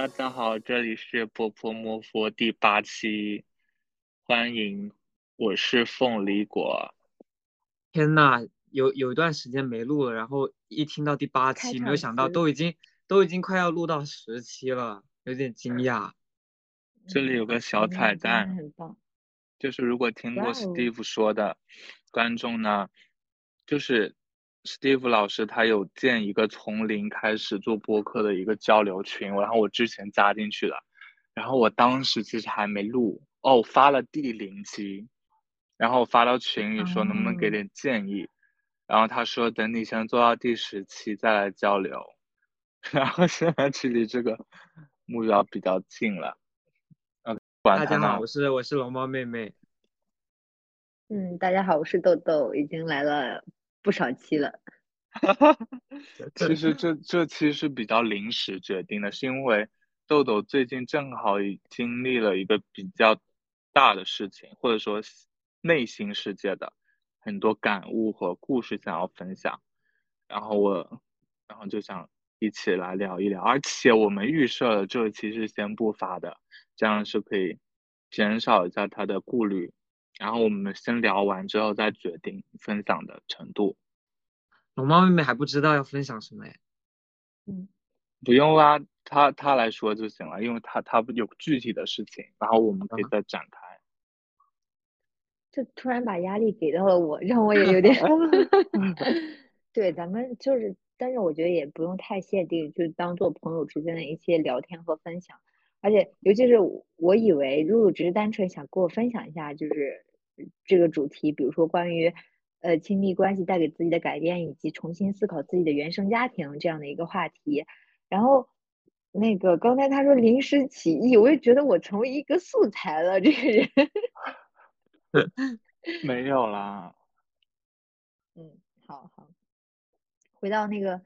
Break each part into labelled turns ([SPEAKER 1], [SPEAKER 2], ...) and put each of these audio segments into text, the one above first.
[SPEAKER 1] 大家好，这里是波波摸佛第八期，欢迎，我是凤梨果。
[SPEAKER 2] 天呐，有有一段时间没录了，然后一听到第八期，没有想到都已经都已经快要录到十期了，有点惊讶。
[SPEAKER 1] 这里有个小彩蛋，
[SPEAKER 3] 很棒。
[SPEAKER 1] 就是如果听过 Steve 说的观众呢，就是 Steve 老师他有建一个从零开始做播客的一个交流群，然后我之前加进去的，然后我当时其实还没录哦，发了第零期，然后发到群里说能不能给点建议，然后他说等你先做到第十期再来交流，然后现在距离这个目标比较近了。
[SPEAKER 2] 大家好，我是我是龙猫妹妹。
[SPEAKER 3] 嗯，大家好，我是豆豆，已经来了不少期了。
[SPEAKER 1] 其实这这期是比较临时决定的，是因为豆豆最近正好经历了一个比较大的事情，或者说内心世界的很多感悟和故事想要分享，然后我然后就想一起来聊一聊，而且我们预设了这期是先不发的。这样是可以减少一下他的顾虑，然后我们先聊完之后再决定分享的程度。
[SPEAKER 2] 龙猫妹妹还不知道要分享什么哎，
[SPEAKER 3] 嗯，
[SPEAKER 1] 不用啦，她她来说就行了，因为她她有具体的事情，然后我们可以再展开。
[SPEAKER 3] 就突然把压力给到了我，让我也有点。对，咱们就是，但是我觉得也不用太限定，就当做朋友之间的一些聊天和分享。而且，尤其是我以为露露只是单纯想跟我分享一下，就是这个主题，比如说关于呃亲密关系带给自己的改变，以及重新思考自己的原生家庭这样的一个话题。然后，那个刚才他说临时起意，我也觉得我成为一个素材了。这个人，
[SPEAKER 1] 没有啦。
[SPEAKER 3] 嗯，好好，回到那个。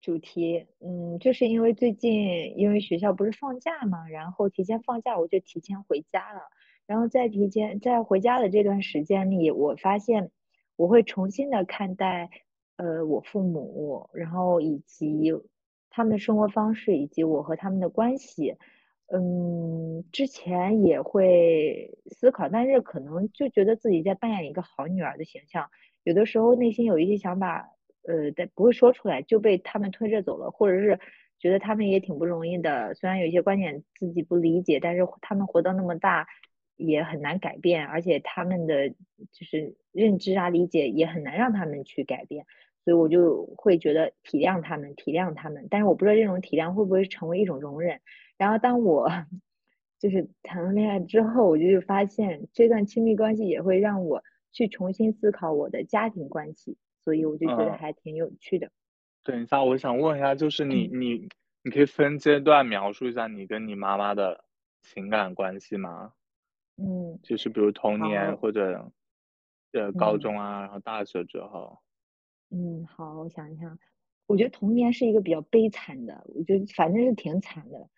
[SPEAKER 3] 主题，嗯，就是因为最近因为学校不是放假嘛，然后提前放假，我就提前回家了。然后在提前在回家的这段时间里，我发现我会重新的看待，呃，我父母，然后以及他们的生活方式，以及我和他们的关系。嗯，之前也会思考，但是可能就觉得自己在扮演一个好女儿的形象，有的时候内心有一些想法。呃，但不会说出来就被他们推着走了，或者是觉得他们也挺不容易的。虽然有一些观点自己不理解，但是他们活到那么大也很难改变，而且他们的就是认知啊、理解也很难让他们去改变。所以我就会觉得体谅他们，体谅他们。但是我不知道这种体谅会不会成为一种容忍。然后当我就是谈了恋爱之后，我就发现这段亲密关系也会让我去重新思考我的家庭关系。所以我就觉得还挺有趣的。
[SPEAKER 1] 等一下，我想问一下，就是 你你你可以分阶段描述一下你跟你妈妈的情感关系吗？
[SPEAKER 3] 嗯，
[SPEAKER 1] 就是比如童年或者呃高中啊，然后大学之后。
[SPEAKER 3] 嗯，好，我想一想，我觉得童年是一个比较悲惨的，我觉得反正是挺惨的，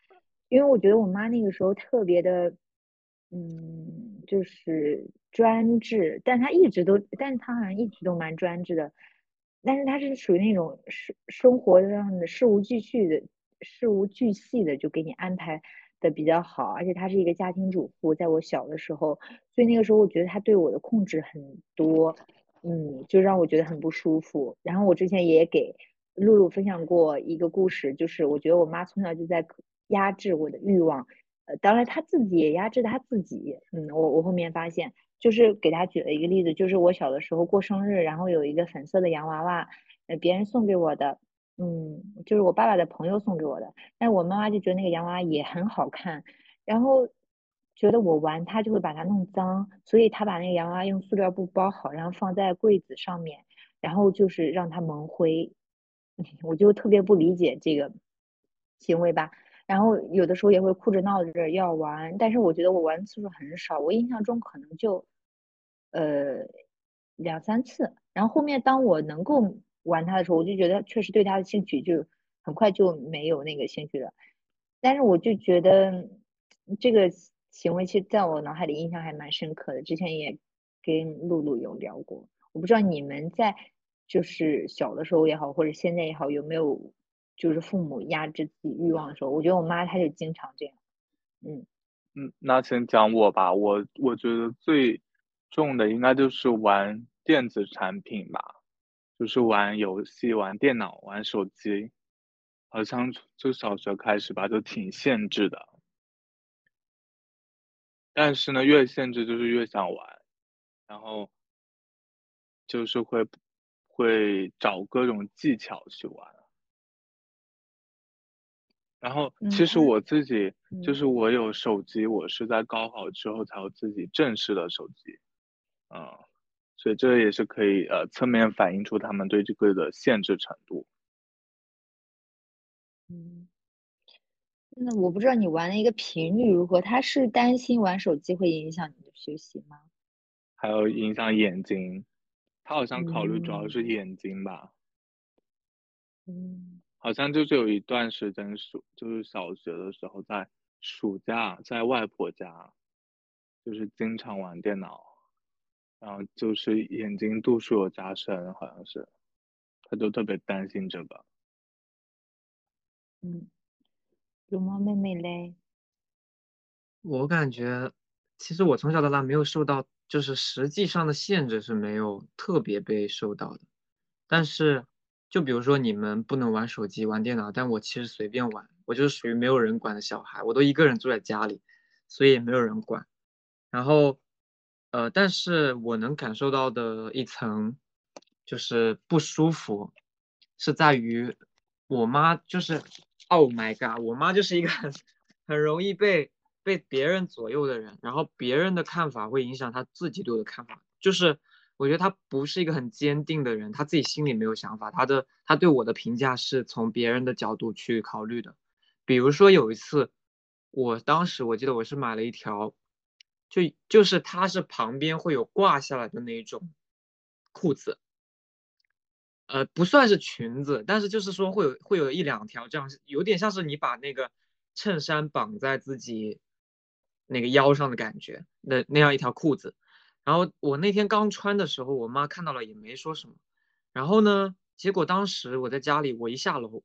[SPEAKER 3] 因为我觉得我妈那个时候特别的，嗯，就是。专制，但她一直都，但是她好像一直都蛮专制的，但是她是属于那种生生活上的事无巨细的，事无巨细的就给你安排比较好，而且她是一个家庭主妇，在我小的时候，所以那个时候我觉得她对我的控制很多，嗯，就让我觉得很不舒服。然后我之前也给露露分享过一个故事，就是我觉得我妈从小就在压制我的欲望，呃，当然她自己也压制她自己，嗯，我我后面发现。就是给他举了一个例子，就是我小的时候过生日，然后有一个粉色的洋娃娃，呃，别人送给我的，嗯，就是我爸爸的朋友送给我的，但我妈妈就觉得那个洋娃娃也很好看，然后觉得我玩它就会把它弄脏，所以她把那个洋娃娃用塑料布包好，然后放在柜子上面，然后就是让它蒙灰，我就特别不理解这个行为吧。然后有的时候也会哭着闹着要玩，但是我觉得我玩次数很少，我印象中可能就，呃，两三次。然后后面当我能够玩它的时候，我就觉得确实对它的兴趣就很快就没有那个兴趣了。但是我就觉得这个行为其实在我脑海里印象还蛮深刻的。之前也跟露露有聊过，我不知道你们在就是小的时候也好，或者现在也好，有没有就是父母压制自己欲望的时候，我觉得我妈她就经常这样。嗯
[SPEAKER 1] 嗯，那先讲我吧，我我觉得最重的应该就是玩电子产品吧，就是玩游戏、玩电脑、玩手机，好像就小学开始吧，就挺限制的。但是呢，越限制就是越想玩，然后就是会会找各种技巧去玩。然后其实我自己就是我有手机，我是在高考之后才有自己正式的手机，嗯，所以这也是可以呃侧面反映出他们对这个的限制程度。
[SPEAKER 3] 嗯。那我不知道你玩的一个频率如何？他是担心玩手机会影响你的学习吗？
[SPEAKER 1] 还有影响眼睛，他好像考虑主要是眼睛吧。
[SPEAKER 3] 嗯。
[SPEAKER 1] 好像就是有一段时间暑，就是小学的时候，在暑假在外婆家，就是经常玩电脑，然后就是眼睛度数有加深，好像是，他就特别担心这个。
[SPEAKER 3] 嗯。龙猫妹妹嘞，
[SPEAKER 2] 我感觉其实我从小到大没有受到，就是实际上的限制是没有特别被受到的。但是，就比如说你们不能玩手机、玩电脑，但我其实随便玩，我就是属于没有人管的小孩，我都一个人住在家里，所以也没有人管。然后，呃，但是我能感受到的一层就是不舒服，是在于我妈就是。Oh my god！我妈就是一个 很很容易被被别人左右的人，然后别人的看法会影响她自己对我的看法。就是我觉得她不是一个很坚定的人，她自己心里没有想法，她的她对我的评价是从别人的角度去考虑的。比如说有一次，我当时我记得我是买了一条，就就是它是旁边会有挂下来的那种裤子。呃，不算是裙子，但是就是说会有会有一两条这样，有点像是你把那个衬衫绑在自己那个腰上的感觉，那那样一条裤子。然后我那天刚穿的时候，我妈看到了也没说什么。然后呢，结果当时我在家里，我一下楼，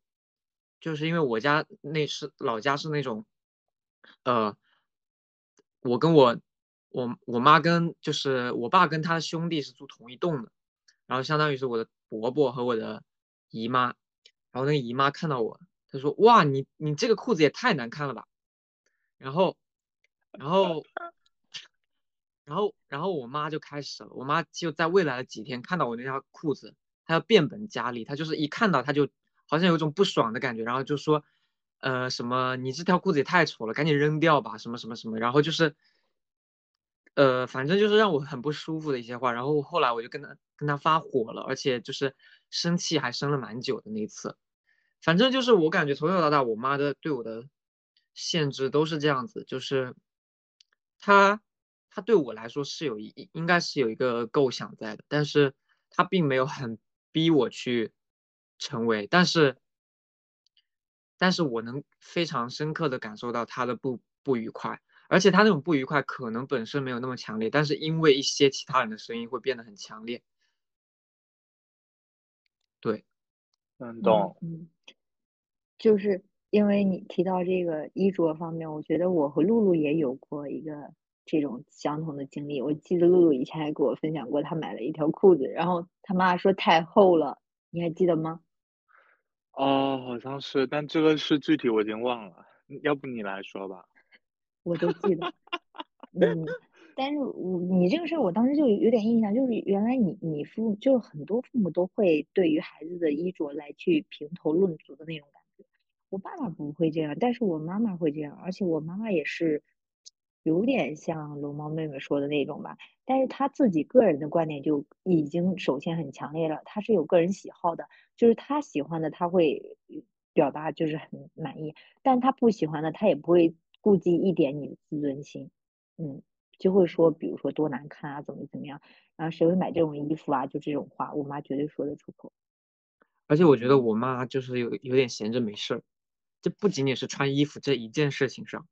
[SPEAKER 2] 就是因为我家那是老家是那种，呃，我跟我我我妈跟就是我爸跟他的兄弟是住同一栋的，然后相当于是我的。伯伯和我的姨妈，然后那个姨妈看到我，她说：“哇，你你这个裤子也太难看了吧。”然后，然后，然后，然后我妈就开始了。我妈就在未来的几天看到我那条裤子，她要变本加厉。她就是一看到，她就好像有一种不爽的感觉，然后就说：“呃，什么你这条裤子也太丑了，赶紧扔掉吧，什么什么什么。”然后就是。呃，反正就是让我很不舒服的一些话，然后后来我就跟他跟他发火了，而且就是生气还生了蛮久的那次。反正就是我感觉从小到大，我妈的对我的限制都是这样子，就是她她对我来说是有一应该是有一个构想在的，但是她并没有很逼我去成为，但是但是我能非常深刻的感受到她的不不愉快。而且他那种不愉快可能本身没有那么强烈，但是因为一些其他人的声音会变得很强烈。对，
[SPEAKER 1] 能懂。
[SPEAKER 3] 嗯，就是因为你提到这个衣着方面，我觉得我和露露也有过一个这种相同的经历。我记得露露以前还给我分享过，她买了一条裤子，然后她妈说太厚了，你还记得吗？
[SPEAKER 1] 哦，好像是，但这个是具体我已经忘了，要不你来说吧。
[SPEAKER 3] 我都记得，嗯，但是我你这个事儿，我当时就有点印象，就是原来你你父就是很多父母都会对于孩子的衣着来去评头论足的那种感觉。我爸爸不会这样，但是我妈妈会这样，而且我妈妈也是有点像龙猫妹妹说的那种吧，但是她自己个人的观点就已经首先很强烈了，她是有个人喜好的，就是她喜欢的她会表达就是很满意，但她不喜欢的她也不会。顾及一点你的自尊心，嗯，就会说，比如说多难看啊，怎么怎么样，然后谁会买这种衣服啊？就这种话，我妈绝对说得出口。
[SPEAKER 2] 而且我觉得我妈就是有有点闲着没事儿，这不仅仅是穿衣服这一件事情上，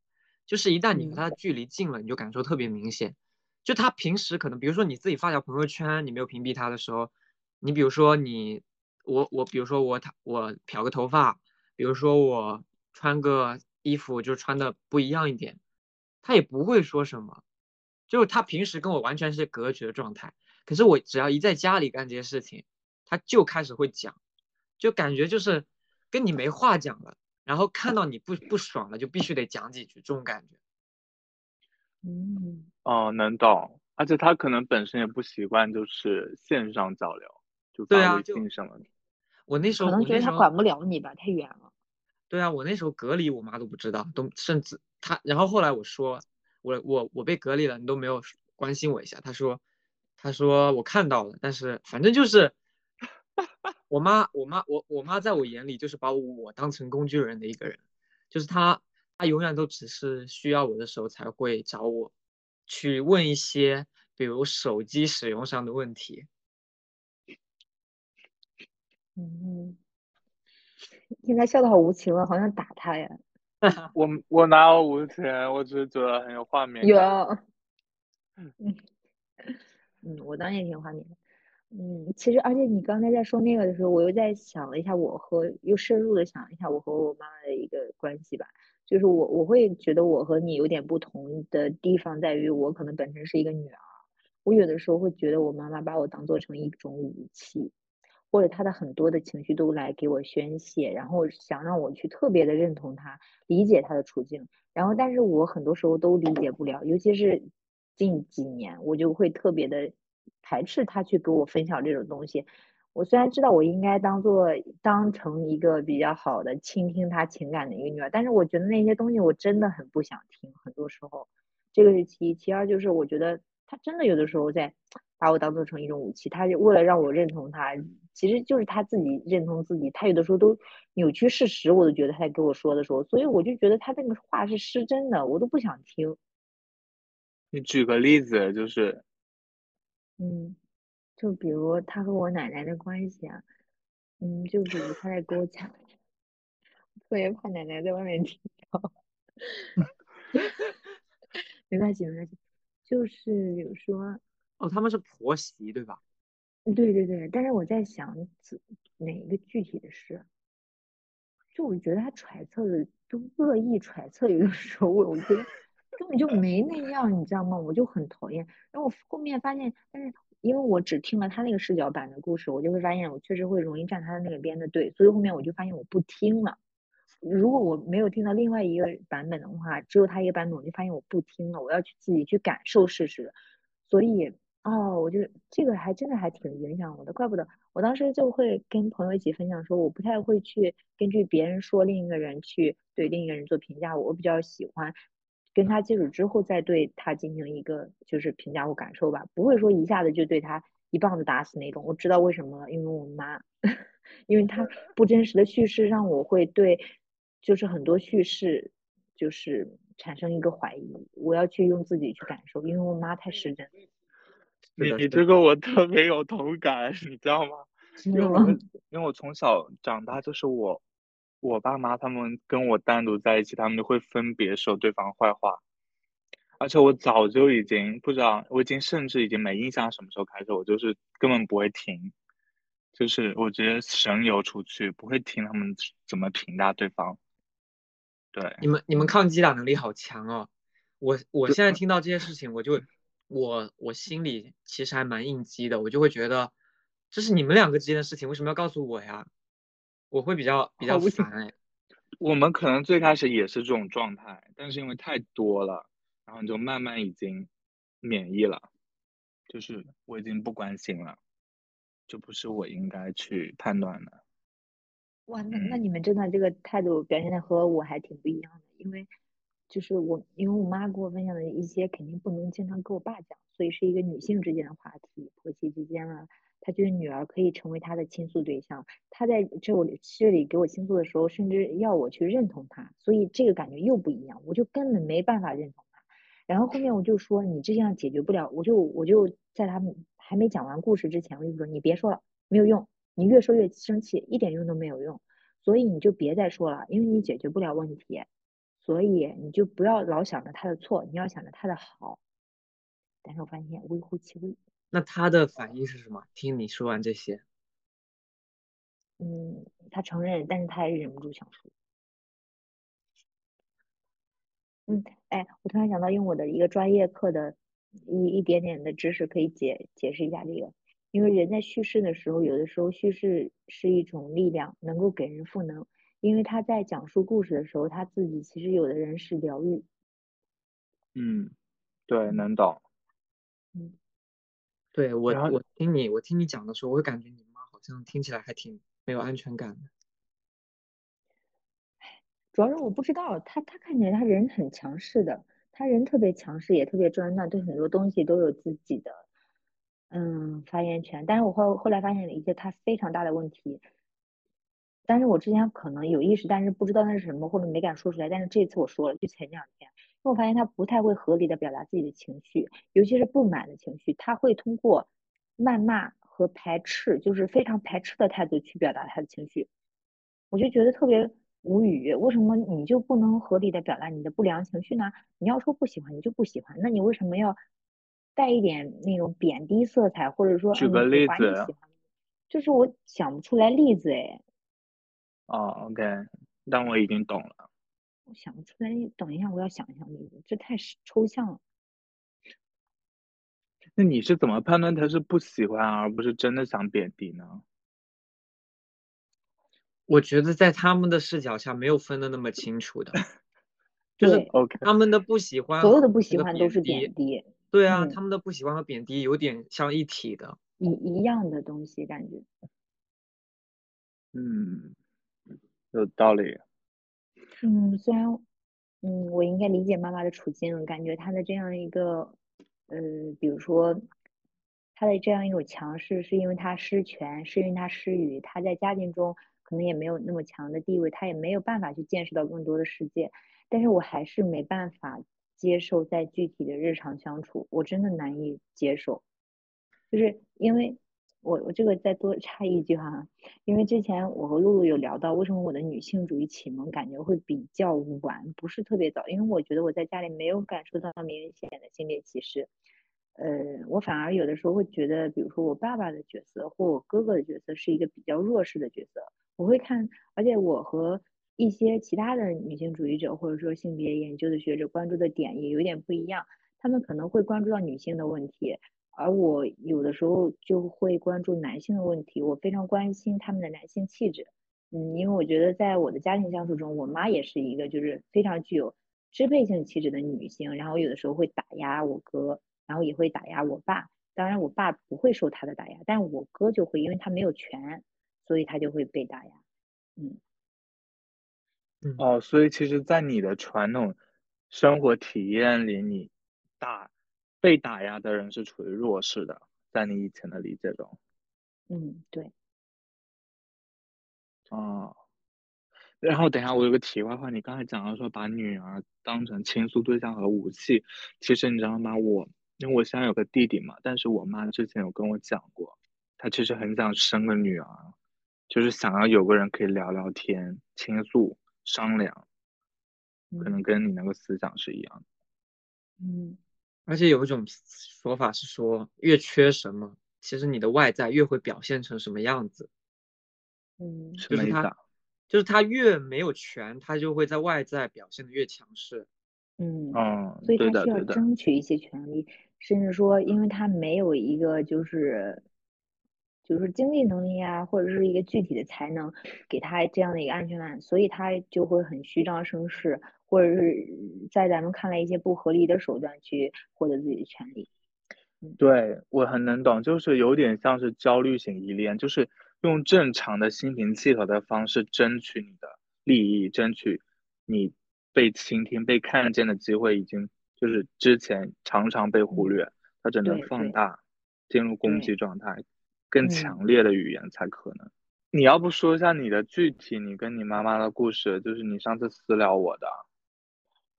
[SPEAKER 2] 就是一旦你和她距离近了，你就感受特别明显。就她平时可能，比如说你自己发条朋友圈，你没有屏蔽她的时候，你比如说你我我比如说我她我漂个头发。比如说我穿个衣服就穿的不一样一点，他也不会说什么，就是他平时跟我完全是隔绝的状态。可是我只要一在家里干这些事情，他就开始会讲，就感觉就是跟你没话讲了，然后看到你不不爽了，就必须得讲几句，这种感觉。
[SPEAKER 3] 嗯，
[SPEAKER 1] 哦，能懂。而且他可能本身也不习惯，就是线上交流，就发微
[SPEAKER 2] 对啊就
[SPEAKER 1] 信什么的。
[SPEAKER 2] 我那时候
[SPEAKER 3] 可能觉得他管不了你吧，太远了。
[SPEAKER 2] 对啊，我那时候隔离，我妈都不知道，都甚至她，然后后来我说我我我被隔离了，你都没有关心我一下，她说她说我看到了，但是反正就是我妈我妈我我妈在我眼里就是把我当成工具人的一个人，就是她她永远都只是需要我的时候才会找我去问一些比如手机使用上的问题。
[SPEAKER 3] 嗯，现在笑的好无情啊，好想打他呀。
[SPEAKER 1] 我我哪有无情，我只是觉得很有画面
[SPEAKER 3] 有。，嗯，嗯，我当然也挺有画面的。嗯，其实而且你刚才在说那个的时候，我又在想了一下，我和又深入的想了一下我和我妈妈的一个关系吧。就是我我会觉得我和你有点不同的地方在于，我可能本身是一个女儿，我有的时候会觉得我妈妈把我当做成一种武器，或者他的很多的情绪都来给我宣泄，然后想让我去特别的认同他，理解他的处境。然后，但是我很多时候都理解不了，尤其是近几年，我就会特别的排斥他去给我分享这种东西。我虽然知道我应该当做当成一个比较好的倾听他情感的一个女儿，但是我觉得那些东西我真的很不想听，很多时候，这个是其一，其二就是我觉得他真的有的时候在把我当做成一种武器，他就为了让我认同他，其实就是他自己认同自己，他有的时候都扭曲事实，我都觉得他在跟我说的时候，所以我就觉得他那个话是失真的，我都不想听。
[SPEAKER 1] 你举个例子，就是
[SPEAKER 3] 嗯，就比如他和我奶奶的关系啊，嗯，就比如他在跟我讲，特别怕奶奶在外面听到 没关系没关系，就是比如说，
[SPEAKER 2] 哦，他们是婆媳对吧？
[SPEAKER 3] 对对对，但是我在想哪一个具体的事，就我觉得他揣测的都恶意揣测，有的时候我我觉得根本就没那样，你知道吗？我就很讨厌。然后我后面发现，但是因为我只听了他那个视角版的故事，我就会发现我确实会容易站他的那个边的队，所以后面我就发现我不听了。如果我没有听到另外一个版本的话，只有他一个版本，我就发现我不听了，我要去自己去感受事实。所以，哦，我就这个还真的还挺影响我的，怪不得我当时就会跟朋友一起分享说，我不太会去根据别人说另一个人去对另一个人做评价，我比较喜欢跟他接触之后再对他进行一个就是评价或感受吧，不会说一下子就对他一棒子打死那种。我知道为什么了，因为我妈，因为他不真实的叙事让我会对就是很多叙事就是产生一个怀疑，我要去用自己去感受，因为我妈太失真。
[SPEAKER 1] 你你这个我特别有同感，你知道吗？因为我因为我从小长大就是我我爸妈他们跟我单独在一起，他们就会分别说对方坏话，而且我早就已经不知道，我已经甚至已经没印象什么时候开始，我就是根本不会听，就是我直接神游出去，不会听他们怎么评价对方。对，
[SPEAKER 2] 你们你们抗击打能力好强哦！我我现在听到这些事情，我就我我心里其实还蛮应激的，我就会觉得这是你们两个之间的事情，为什么要告诉我呀？我会比较比较烦哎。
[SPEAKER 1] 我们可能最开始也是这种状态，但是因为太多了，然后你就慢慢已经免疫了，就是我已经不关心了，就不是我应该去判断的。
[SPEAKER 3] 哇，那那
[SPEAKER 1] 嗯
[SPEAKER 3] 你们真的这个态度表现的和我还挺不一样的，因为就是我，因为我妈给我分享的一些肯定不能经常跟我爸讲，所以是一个女性之间的话题，婆媳之间啊，她觉得女儿可以成为她的倾诉对象，她在这里这里给我倾诉的时候，甚至要我去认同她，所以这个感觉又不一样，我就根本没办法认同她。然后后面我就说你这样解决不了，我就我就在他们还没讲完故事之前，我就说你别说了，没有用，你越说越生气，一点用都没有用，所以你就别再说了，因为你解决不了问题，所以你就不要老想着他的错，你要想着他的好。但是我发现微乎其微，
[SPEAKER 2] 那他的反应是什么？听你说完这些，
[SPEAKER 3] 嗯，他承认，但是他还是忍不住想说。嗯，哎，我突然想到，用我的一个专业课的一一点点的知识，可以解解释一下这个。因为人在叙事的时候，有的时候叙事是一种力量，能够给人赋能。因为他在讲述故事的时候，他自己其实有的人是疗愈。
[SPEAKER 1] 嗯，对，能懂。
[SPEAKER 3] 嗯，
[SPEAKER 2] 对我，我听你，我听你讲的时候，我会感觉你妈好像听起来还挺没有安全感的。
[SPEAKER 3] 主要是我不知道他，他看起来他人很强势的，他人特别强势，也特别专断，对很多东西都有自己的嗯发言权。但是我后后来发现了一些他非常大的问题，但是我之前可能有意识，但是不知道那是什么，或者没敢说出来。但是这次我说了，就前两天，因为我发现他不太会合理的表达自己的情绪，尤其是不满的情绪，他会通过谩骂和排斥，就是非常排斥的态度去表达他的情绪，我就觉得特别。无语，为什么你就不能合理的表达你的不良情绪呢？你要说不喜欢，你就不喜欢，那你为什么要带一点那种贬低色彩，或者说
[SPEAKER 1] 举个例子，
[SPEAKER 3] 就是我想不出来例子哎。
[SPEAKER 1] 哦，OK，但我已经懂了。
[SPEAKER 3] 我想不出来，等一下我要想一想这个，这太抽象了。
[SPEAKER 1] 那你是怎么判断他是不喜欢，而不是真的想贬低呢？
[SPEAKER 2] 我觉得在他们的视角下没有分的那么清楚的，就是他们的不喜欢，
[SPEAKER 3] 所有的不喜欢都是贬低。
[SPEAKER 2] 对啊，他们的不喜欢和贬低有点像一体的，
[SPEAKER 3] 一一样的东西感觉。
[SPEAKER 1] 嗯，有道理。
[SPEAKER 3] 嗯，虽然，嗯，我应该理解妈妈的处境，感觉她的这样一个，呃，比如说，她的这样一种强势，是因为她失权，是因为她失语，她在家庭中。可能也没有那么强的地位，她也没有办法去见识到更多的世界，但是我还是没办法接受在具体的日常相处，我真的难以接受，就是因为我我这个再多插一句哈，因为之前我和露露有聊到，为什么我的女性主义启蒙感觉会比较晚，不是特别早，因为我觉得我在家里没有感受到明显的性别歧视。呃，我反而有的时候会觉得，比如说我爸爸的角色或我哥哥的角色是一个比较弱势的角色。我会看，而且我和一些其他的女性主义者或者说性别研究的学者关注的点也有点不一样。他们可能会关注到女性的问题，而我有的时候就会关注男性的问题。我非常关心他们的男性气质，嗯，因为我觉得在我的家庭相处中，我妈也是一个就是非常具有支配性气质的女性，然后有的时候会打压我哥。然后也会打压我爸，当然我爸不会受他的打压，但我哥就会，因为他没有权，所以他就会被打压。嗯，
[SPEAKER 1] 哦，所以其实，在你的传统生活体验里，你打被打压的人是处于弱势的，在你以前的理解中。
[SPEAKER 3] 嗯，对。
[SPEAKER 1] 哦。然后等一下，我有个题外话，你刚才讲到说把女儿当成倾诉对象和武器，其实你知道吗？我因为我现在有个弟弟嘛，但是我妈之前有跟我讲过，她其实很想生个女儿，就是想要有个人可以聊聊天、倾诉、商量，可能跟你那个思想是一样
[SPEAKER 3] 的。嗯，
[SPEAKER 2] 而且有一种说法是说，越缺什么，其实你的外在越会表现成什么样子。
[SPEAKER 3] 嗯，
[SPEAKER 2] 就是他。就是他越没有权，他就会在外在表现的越强势。
[SPEAKER 3] 嗯，
[SPEAKER 1] 哦，
[SPEAKER 3] 所以他需要争取一些权利，甚至说，因为他没有一个就是，就是经济能力啊，或者是一个具体的才能给他这样的一个安全感，所以他就会很虚张声势，或者是在咱们看来一些不合理的手段去获得自己的权利。
[SPEAKER 1] 对我很能懂，就是有点像是焦虑型依恋，就是。用正常的心平气和的方式争取你的利益，争取你被倾听、被看见的机会，已经就是之前常常被忽略，它只能放大，进入攻击状态，更强烈的语言才可能。你要不说一下你的具体，你跟你妈妈的故事，就是你上次私聊我的。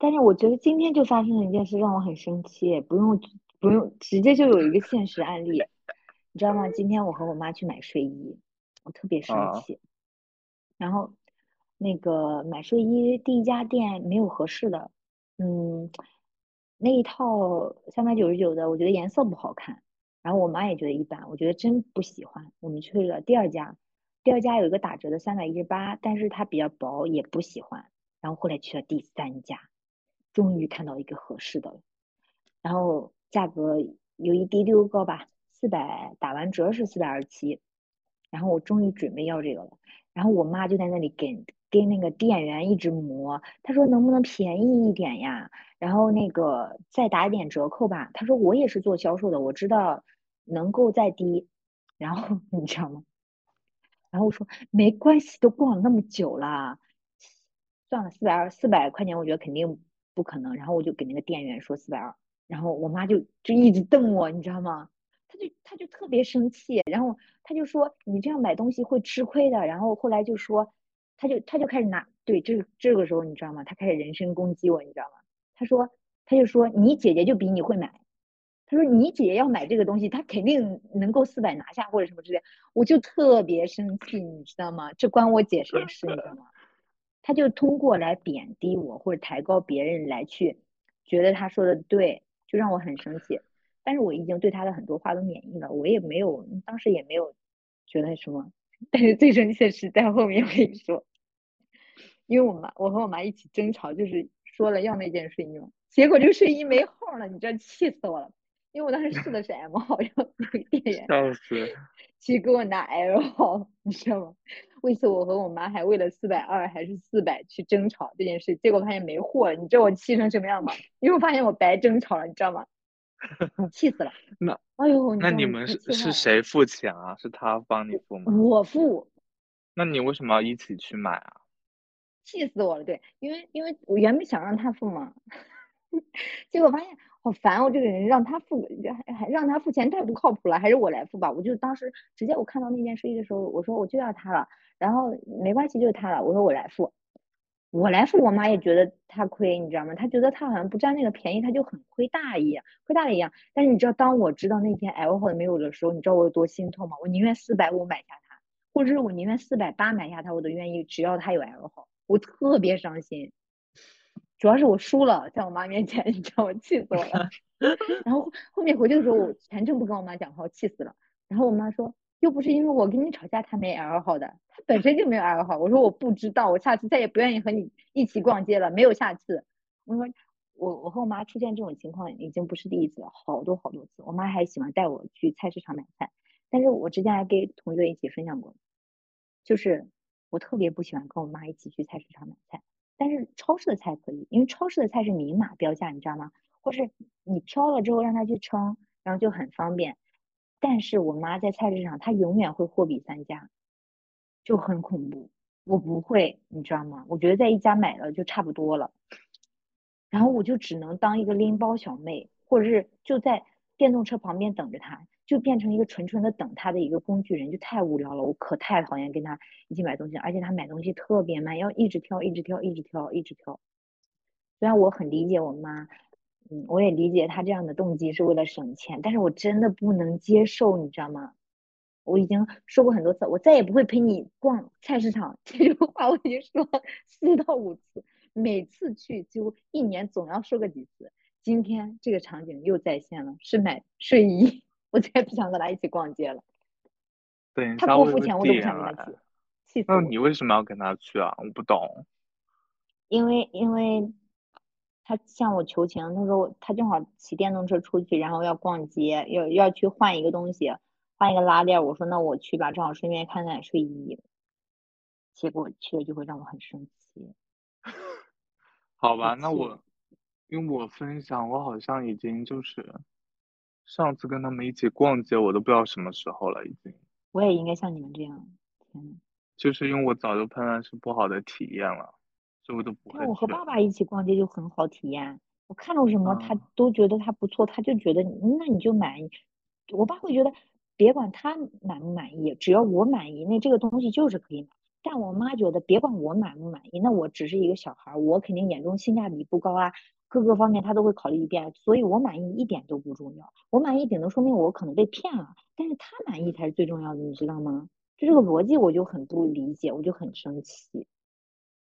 [SPEAKER 3] 但是我觉得今天就发生了一件事，让我很生气，不用不用，直接就有一个现实案例，你知道吗？今天我和我妈去买睡衣。我特别生气，然后那个买睡衣第一家店没有合适的，嗯，那一套三百九十九的，我觉得颜色不好看，然后我妈也觉得一般，我觉得真不喜欢。我们去了第二家，第二家有一个打折的三百一十八，但是它比较薄，也不喜欢。然后后来去了第三家，终于看到一个合适的了，然后价格有一丢丢高吧，四百打完折是四百二七，然后我终于准备要这个了，然后我妈就在那里跟跟那个店员一直磨，她说能不能便宜一点呀？然后那个再打点折扣吧。她说我也是做销售的，我知道能够再低。然后 你知道吗？然后我说没关系，都逛了那么久了，算了，四百二四百块钱，我觉得肯定不可能。然后我就给那个店员说四百二，然后我妈就就一直瞪我，你知道吗？她就她就特别生气，然后她就说你这样买东西会吃亏的。然后后来就说，她就她就开始拿对这这个时候你知道吗？她开始人身攻击我，你知道吗？她说她就说你姐姐就比你会买。他说：“你姐要买这个东西，她肯定能够四百拿下或者什么之类。”我就特别生气，你知道吗？这关我姐什么事，你知道吗？他就通过来贬低我或者抬高别人来去觉得他说的对，就让我很生气。但是我已经对他的很多话都免疫了，我也没有当时也没有觉得什么。但是最生气的是在后面，我跟你说，因为我妈我和我妈一起争吵，就是说了要那件睡衣嘛，结果这个睡衣没号了，你知道气死我了。因为我当时试的是 M 号，然后那个店员
[SPEAKER 1] 笑死，
[SPEAKER 3] 去给我拿 L 号，你知道吗？为此我和我妈还为了四百二还是四百去争吵这件事，结果发现没货了。你知道我气成什么样吗？因为我发现我白争吵了，你知道吗？气死了。
[SPEAKER 1] 那
[SPEAKER 3] 哎呦，
[SPEAKER 1] 那你们是是谁付钱啊？是他帮你付吗？
[SPEAKER 3] 我付。
[SPEAKER 1] 那你为什么要一起去买啊？
[SPEAKER 3] 气死我了，对，因为因为我原本想让他付嘛，结果发现。好烦哦，这个人让他付，还让他付钱太不靠谱了，还是我来付吧。我就当时直接我看到那件睡衣的时候，我说我就要他了，然后没关系，就是他了。我说我来付，我来付，我妈也觉得他亏，你知道吗？她觉得他好像不占那个便宜，他就很亏大一样，亏大了一样。但是你知道，当我知道那天 L 号没有的时候，你知道我有多心痛吗？我宁愿四百五买下它，或者是我宁愿四百八买下它，我都愿意，只要它有 L 号，我特别伤心。主要是我输了，在我妈面前，你知道我气死我了。然后后面回去的时候，我全程不跟我妈讲话，我气死了。然后我妈说，又不是因为我跟你吵架，他没 L 号的，他本身就没有 L 号。我说我不知道，我下次再也不愿意和你一起逛街了，没有下次。我说我我和我妈出现这种情况已经不是第一次了，好多好多次。我妈还喜欢带我去菜市场买菜，但是我之前还跟同学一起分享过，就是我特别不喜欢跟我妈一起去菜市场买菜。但是超市的菜可以，因为超市的菜是明码标价，你知道吗？或是你挑了之后让他去称，然后就很方便。但是我妈在菜市场，她永远会货比三家，就很恐怖。我不会，你知道吗？我觉得在一家买了就差不多了，然后我就只能当一个拎包小妹，或者是就在电动车旁边等着他。就变成一个纯纯的等他的一个工具人，就太无聊了。我可太讨厌跟他一起买东西，而且他买东西特别慢，要一直挑，一直挑，一直挑，一直挑。虽然我很理解我妈，嗯，我也理解他这样的动机是为了省钱，但是我真的不能接受，你知道吗？我已经说过很多次，我再也不会陪你逛菜市场。这句话我已经说四到五次，每次去几乎一年总要说个几次。今天这个场景又再现了，是买睡衣。我再也不想跟他一起逛街了。
[SPEAKER 1] 对，
[SPEAKER 3] 他不付钱，我都不想跟他去。气死！
[SPEAKER 1] 那你为什么要跟他去啊？我不懂。
[SPEAKER 3] 因为因为他向我求情，他说他正好骑电动车出去，然后要逛街，要要去换一个东西，换一个拉链。我说那我去吧，正好顺便看看睡衣。结果去了就会让我很生气。
[SPEAKER 1] 好吧，那我因为我分享，我好像已经就是。上次跟他们一起逛街，我都不知道什么时候了，已经。
[SPEAKER 3] 我也应该像你们这样，天
[SPEAKER 1] 就是因为我早就判断是不好的体验了，所以我都不会。
[SPEAKER 3] 我和爸爸一起逛街就很好体验，我看到什么他都觉得他不错，他就觉得那你就买。我爸会觉得别管他满不满意，只要我满意，那这个东西就是可以买。但我妈觉得别管我满不满意，那我只是一个小孩，我肯定眼中性价比不高啊。各个方面他都会考虑一遍，所以我满意一点都不重要。我满意顶多说明我可能被骗了，但是他满意才是最重要的，你知道吗？就这个逻辑我就很不理解，我就很生气。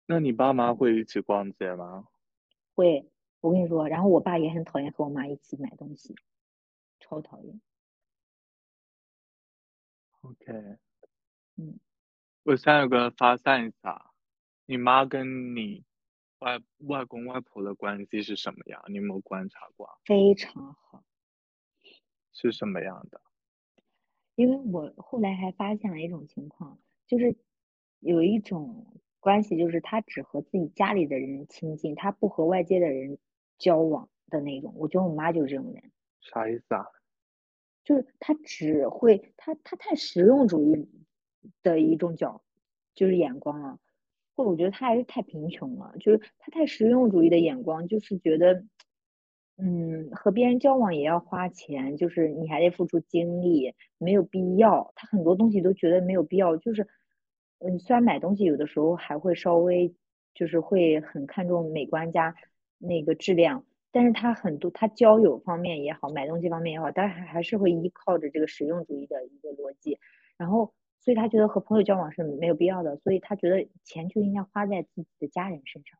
[SPEAKER 1] 那你爸妈会一起逛街吗？
[SPEAKER 3] 会，我跟你说，然后我爸也很讨厌和我妈一起买东西，超讨厌。
[SPEAKER 1] OK。
[SPEAKER 3] 嗯。
[SPEAKER 1] 我现在有个发散一下，你妈跟你外外公外婆的关系是什么样？你有没有观察过？
[SPEAKER 3] 非常好。
[SPEAKER 1] 是什么样的？
[SPEAKER 3] 因为我后来还发现了一种情况，就是有一种关系，就是他只和自己家里的人亲近，他不和外界的人交往的那种。我觉得我妈就是这种人。
[SPEAKER 1] 啥意思啊？
[SPEAKER 3] 就是他只会他他太实用主义的一种角，就是眼光了。我觉得他还是太贫穷了，就是他太实用主义的眼光，就是觉得。嗯，和别人交往也要花钱，就是你还得付出精力，没有必要。他很多东西都觉得没有必要，就是，嗯，虽然买东西有的时候还会稍微，就是会很看重美观加那个质量，但是他很多他交友方面也好，买东西方面也好，但还还是会依靠着这个实用主义的一个逻辑，然后，所以他觉得和朋友交往是没有必要的，所以他觉得钱就应该花在自己的家人身上，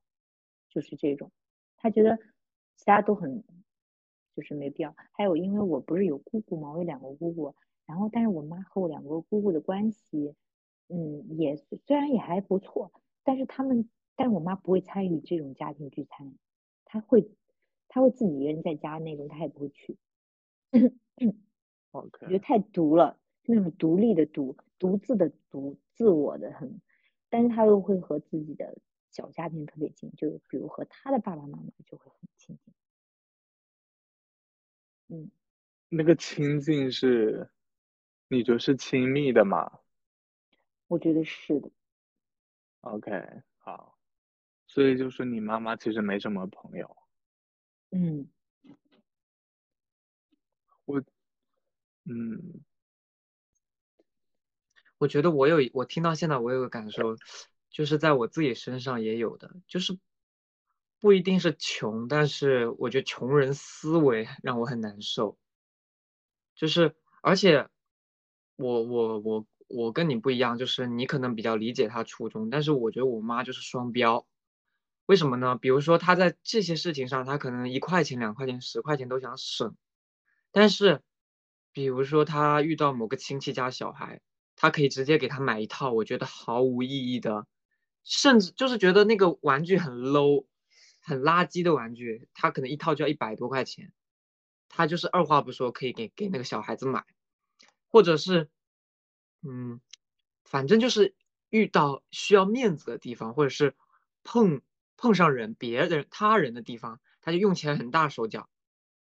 [SPEAKER 3] 就是这种，他觉得。其他都很，就是没必要。还有，因为我不是有姑姑嘛？我有两个姑姑，然后，但是我妈和我两个姑姑的关系，嗯，也虽然也还不错，但是他们，但是我妈不会参与这种家庭聚餐，她会，她会自己一个人在家那种，她也不会去。
[SPEAKER 1] OK，我
[SPEAKER 3] 觉得太独了，那种独立的独，独自的独，自我的很，但是他又会和自己的。小家庭特别近，就比如和他的爸爸妈妈就会很亲近。嗯，
[SPEAKER 1] 那个亲近是，你觉得是亲密的吗？
[SPEAKER 3] 我觉得是的。
[SPEAKER 1] OK，好，所以就是你妈妈其实没什么朋友。
[SPEAKER 3] 嗯，
[SPEAKER 1] 我，嗯，
[SPEAKER 2] 我觉得我有我听到现在我有个感受。就是在我自己身上也有的，就是不一定是穷，但是我觉得穷人思维让我很难受。就是而且我我我我跟你不一样，就是你可能比较理解他初衷，但是我觉得我妈就是双标。为什么呢？比如说她在这些事情上，她可能一块钱、两块钱、十块钱都想省，但是比如说她遇到某个亲戚家小孩，他可以直接给他买一套，我觉得毫无意义的。甚至就是觉得那个玩具很 low、很垃圾的玩具，他可能一套就要一百多块钱，他就是二话不说可以给给那个小孩子买，或者是，嗯，反正就是遇到需要面子的地方，或者是碰碰上人、别人、他人的地方，他就用起来很大手脚，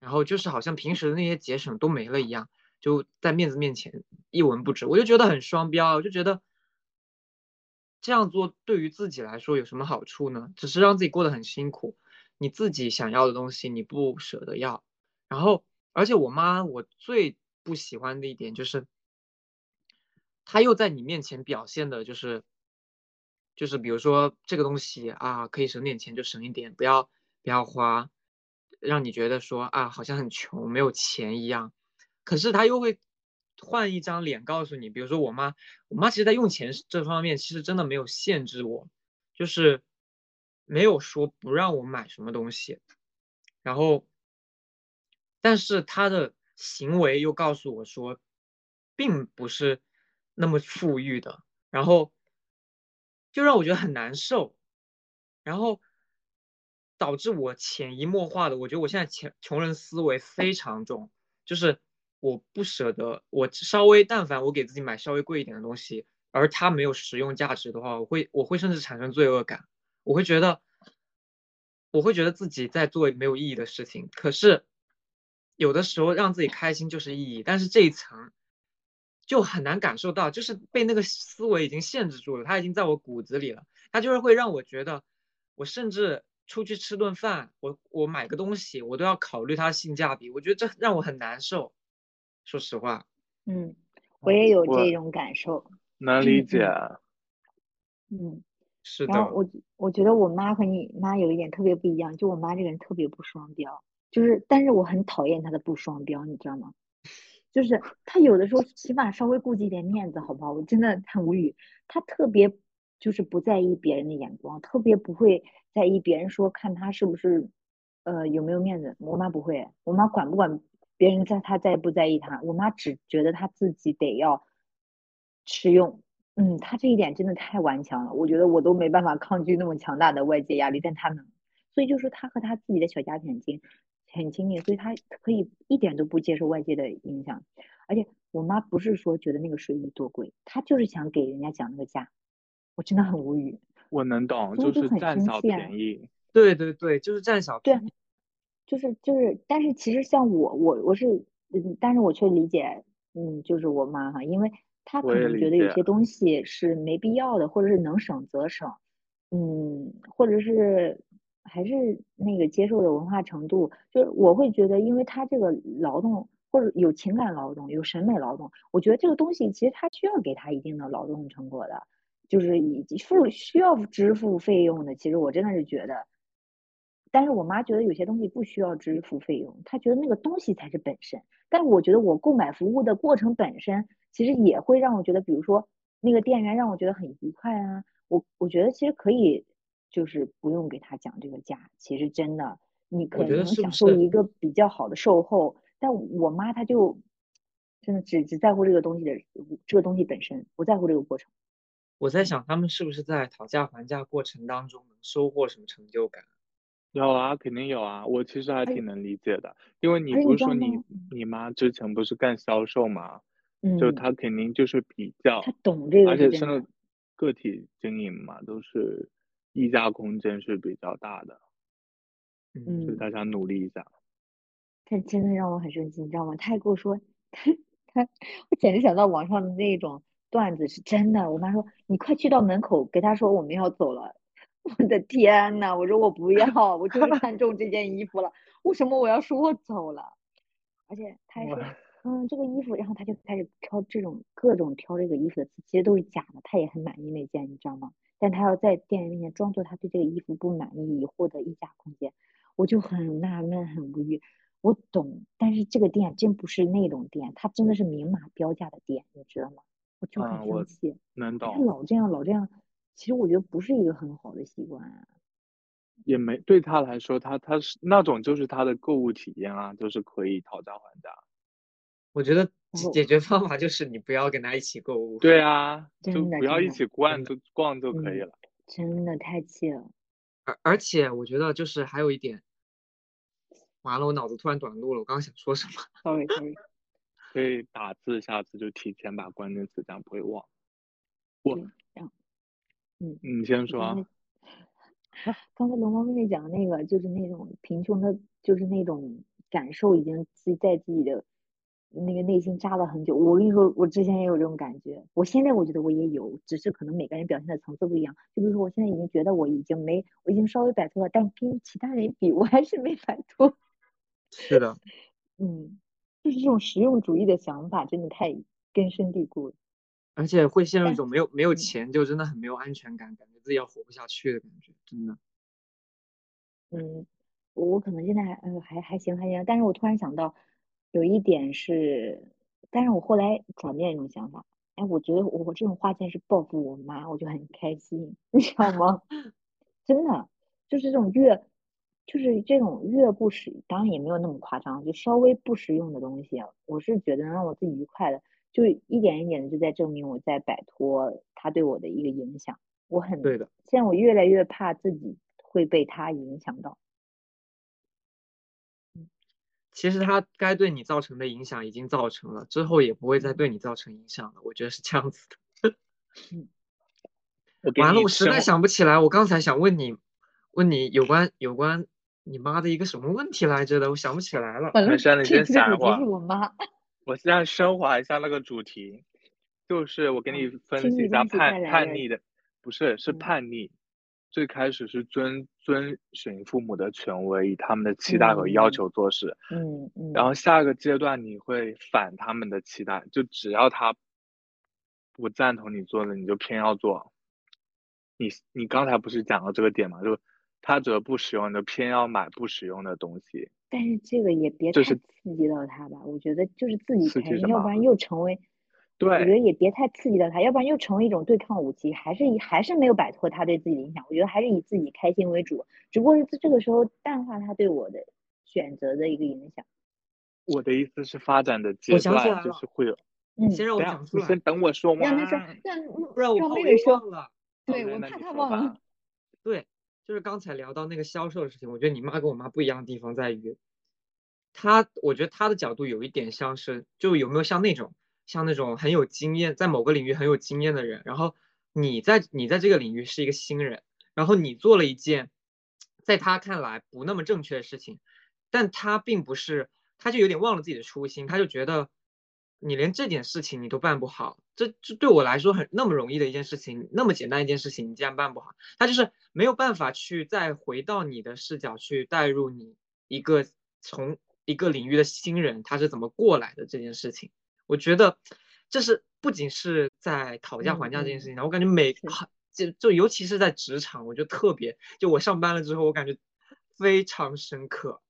[SPEAKER 2] 然后就是好像平时的那些节省都没了一样，就在面子面前一文不值，我就觉得很双标，我就觉得。这样做对于自己来说有什么好处呢？只是让自己过得很辛苦。你自己想要的东西你不舍得要，然后而且我妈我最不喜欢的一点就是，她又在你面前表现的就是，就是比如说这个东西啊可以省点钱就省一点，不要不要花，让你觉得说啊好像很穷没有钱一样，可是他又会。换一张脸告诉你，比如说我妈，我妈其实，在用钱这方面，其实真的没有限制我，就是没有说不让我买什么东西，然后，但是她的行为又告诉我说，并不是那么富裕的，然后就让我觉得很难受，然后导致我潜移默化的，我觉得我现在穷穷人思维非常重，就是。我不舍得，我稍微但凡我给自己买稍微贵一点的东西，而它没有实用价值的话，我会我会甚至产生罪恶感，我会觉得我会觉得自己在做没有意义的事情。可是有的时候让自己开心就是意义，但是这一层就很难感受到，就是被那个思维已经限制住了，它已经在我骨子里了，它就是会让我觉得，我甚至出去吃顿饭，我我买个东西，我都要考虑它性价比，我觉得这让我很难受。说实话，
[SPEAKER 3] 嗯，我也有这种感受，
[SPEAKER 1] 能理解。
[SPEAKER 3] 嗯，
[SPEAKER 2] 是的。
[SPEAKER 3] 然后我我觉得我妈和你妈有一点特别不一样，就我妈这个人特别不双标，就是但是我很讨厌她的不双标，你知道吗？就是她有的时候起码稍微顾及一点面子，好不好？我真的很无语。她特别就是不在意别人的眼光，特别不会在意别人说看她是不是呃有没有面子。我妈不会，我妈管不管。别人在他在不在意他，我妈只觉得他自己得要吃用，嗯，他这一点真的太顽强了，我觉得我都没办法抗拒那么强大的外界压力，但他能。所以就说他和他自己的小家庭很近，很亲密，所以他可以一点都不接受外界的影响。而且我妈不是说觉得那个睡衣多贵，她就是想给人家讲那个价，我真的很无语。
[SPEAKER 1] 我能懂，就是占小便宜。
[SPEAKER 2] 对对对，就是占小
[SPEAKER 3] 对
[SPEAKER 2] 便宜。
[SPEAKER 3] 就是就是，但是其实像我我我是，嗯，但是我却理解，嗯，就是我妈哈，因为她可能觉得有些东西是没必要的，或者是能省则省，嗯，或者是还是那个接受的文化程度，就是我会觉得，因为她这个劳动或者有情感劳动，有审美劳动，我觉得这个东西其实他需要给他一定的劳动成果的，就是以及付需要支付费用的，其实我真的是觉得。但是我妈觉得有些东西不需要支付费用，她觉得那个东西才是本身。但是我觉得我购买服务的过程本身，其实也会让我觉得，比如说那个店员让我觉得很愉快啊，我我觉得其实可以，就是不用给他讲这个价。其实真的，你可
[SPEAKER 2] 我觉得
[SPEAKER 3] 能
[SPEAKER 2] 是不是
[SPEAKER 3] 享受一个比较好的售后，但我妈她就真的只只在乎这个东西的这个东西本身，不在乎这个过程。
[SPEAKER 2] 我在想，他们是不是在讨价还价过程当中能收获什么成就感？
[SPEAKER 1] 有啊，肯定有啊，我其实还挺能理解的，因为你不是说你
[SPEAKER 3] 吗
[SPEAKER 1] 你妈之前不是干销售嘛，就
[SPEAKER 3] 嗯，
[SPEAKER 1] 她肯定就是比较，
[SPEAKER 3] 她懂这个
[SPEAKER 1] 而。且现在个体经营嘛，都是溢价空间是比较大的，
[SPEAKER 2] 嗯，
[SPEAKER 3] 嗯
[SPEAKER 1] 所以，她想努力一下。
[SPEAKER 3] 他真的让我很生气，你知道吗？他还跟我说，他他，我简直想到网上的那种段子是真的。我妈说，你快去到门口给他说我们要走了。我的天呐，我说我不要，我就是看中这件衣服了，为什么我要说我走了？而且他还说，嗯，这个衣服，然后他就开始挑这种各种挑这个衣服的词，其实都是假的，他也很满意那件，你知道吗？但他要在店员面前装作他对这个衣服不满意，以获得溢价空间，我就很纳闷，很无语。我懂，但是这个店真不是那种店，它真的是明码标价的店，你知道吗？我就很生气。
[SPEAKER 1] 能
[SPEAKER 3] 他，老这样，老这样，其实我觉得不是一个很好的习惯啊。
[SPEAKER 1] 也没对他来说，他他是那种就是他的购物体验啊，就是可以讨价还价。
[SPEAKER 2] 我觉得解解决方法就是你不要跟他一起购物。
[SPEAKER 1] 对啊，就不要一起逛就逛就可以
[SPEAKER 3] 嗯
[SPEAKER 1] 了。
[SPEAKER 3] 真的太气了。
[SPEAKER 2] 而而且我觉得就是还有一点，完了，我脑子突然短路了，我刚刚想说什么
[SPEAKER 3] ？Sorry Sorry，
[SPEAKER 1] 可以打字，下次就提前把关键词讲，不会忘。
[SPEAKER 3] 对，然后嗯，
[SPEAKER 1] 你先说啊。
[SPEAKER 3] 刚才龙猫妹妹讲的那个，就是那种贫穷的，就是那种感受已经自在自己的那个内心扎了很久。我跟你说，我之前也有这种感觉，我现在我觉得我也有，只是可能每个人表现的层次不一样。就比如说，我现在已经觉得我已经没，我已经稍微摆脱了，但跟其他人比，我还是没摆脱。
[SPEAKER 2] 是的，
[SPEAKER 3] 嗯，就是这种实用主义的想法真的太根深蒂固了。
[SPEAKER 2] 而且会陷入一种没有没有
[SPEAKER 3] 嗯
[SPEAKER 2] 钱就真的很没有安全感，感觉自己要活不下去的感觉，真的。
[SPEAKER 3] 嗯，我我可能现在还呃还还行还行，但是我突然想到，有一点是，但是我后来转变一种想法，哎，我觉得我我这种花钱是报复我妈，我就很开心，你知道吗？真的，就是这种越，就是这种越不实，当然也没有那么夸张，就稍微不实用的东西啊，我是觉得能让我自己愉快的，就一点一点的就在证明我在摆脱他对我的一个影响，我很，
[SPEAKER 2] 对的，
[SPEAKER 3] 现在我越来越怕自己会被他影响到。
[SPEAKER 2] 其实他该对你造成的影响已经造成了，之后也不会再
[SPEAKER 3] 嗯
[SPEAKER 2] 对你造成影响了。我觉得是这样子的。完了，我实在想不起来，我刚才想问你，问你有关有关你妈的一个什么问题来着的，我想不起来了。
[SPEAKER 3] 完了，
[SPEAKER 1] 没事你先
[SPEAKER 3] 这这个主题
[SPEAKER 1] 想一会儿
[SPEAKER 3] 是我妈。
[SPEAKER 1] 我现在升华一下那个主题，就是我给你
[SPEAKER 3] 嗯
[SPEAKER 1] 分析一下叛叛逆的，不是是
[SPEAKER 3] 嗯
[SPEAKER 1] 叛逆。最开始是遵遵循父母的权威，以他们的期待和要
[SPEAKER 3] 嗯
[SPEAKER 1] 求做事，
[SPEAKER 3] 嗯嗯，
[SPEAKER 1] 然后下一个阶段你会反他们的期待，就只要他不赞同你做的，你就偏要做。你你刚才不是讲到这个点嘛？就他只要不实用，你就偏要买不实用的东西。
[SPEAKER 3] 但是这个也别太刺激到他吧，我觉得就是自己开心，要不然又成为，对我觉得，也别太刺激到他，要不然又成为一种对抗武器，还是以还是没有摆脱他对自己的影响。我觉得还是以自己开心为主，只不过是这个时候淡化他对我的选择的一个影响。
[SPEAKER 1] 我的意思是发展的阶段就是会有，
[SPEAKER 3] 嗯，
[SPEAKER 2] 先让我讲出来，
[SPEAKER 1] 先等我说完。
[SPEAKER 3] 让他说，让
[SPEAKER 2] 不然我
[SPEAKER 3] 让
[SPEAKER 2] 怕我又
[SPEAKER 3] 妹妹说
[SPEAKER 2] 忘。了。
[SPEAKER 3] 对，我怕他忘了。
[SPEAKER 2] 对，就是刚才聊到那个销售的事情，我觉得你妈跟我妈不一样的地方在于，她，我觉得她的角度有一点像是，就有没有像那种，像那种很有经验，在某个领域很有经验的人，然后你在你在这个领域是一个新人，然后你做了一件，在他看来不那么正确的事情，但他并不是，他就有点忘了自己的初心，他就觉得你连这点事情你都办不好，这这对我来说很那么容易的一件事情，那么简单一件事情，你竟然办不好，他就是没有办法去再回到你的视角去带入你一个从一个领域的新人他是怎么过来的这件事情，我觉得这是不仅是在讨价还价这件事情上，我感觉每
[SPEAKER 3] 是
[SPEAKER 2] 就就尤其是在职场，我就特别就我上班了之后，我感觉非常深刻。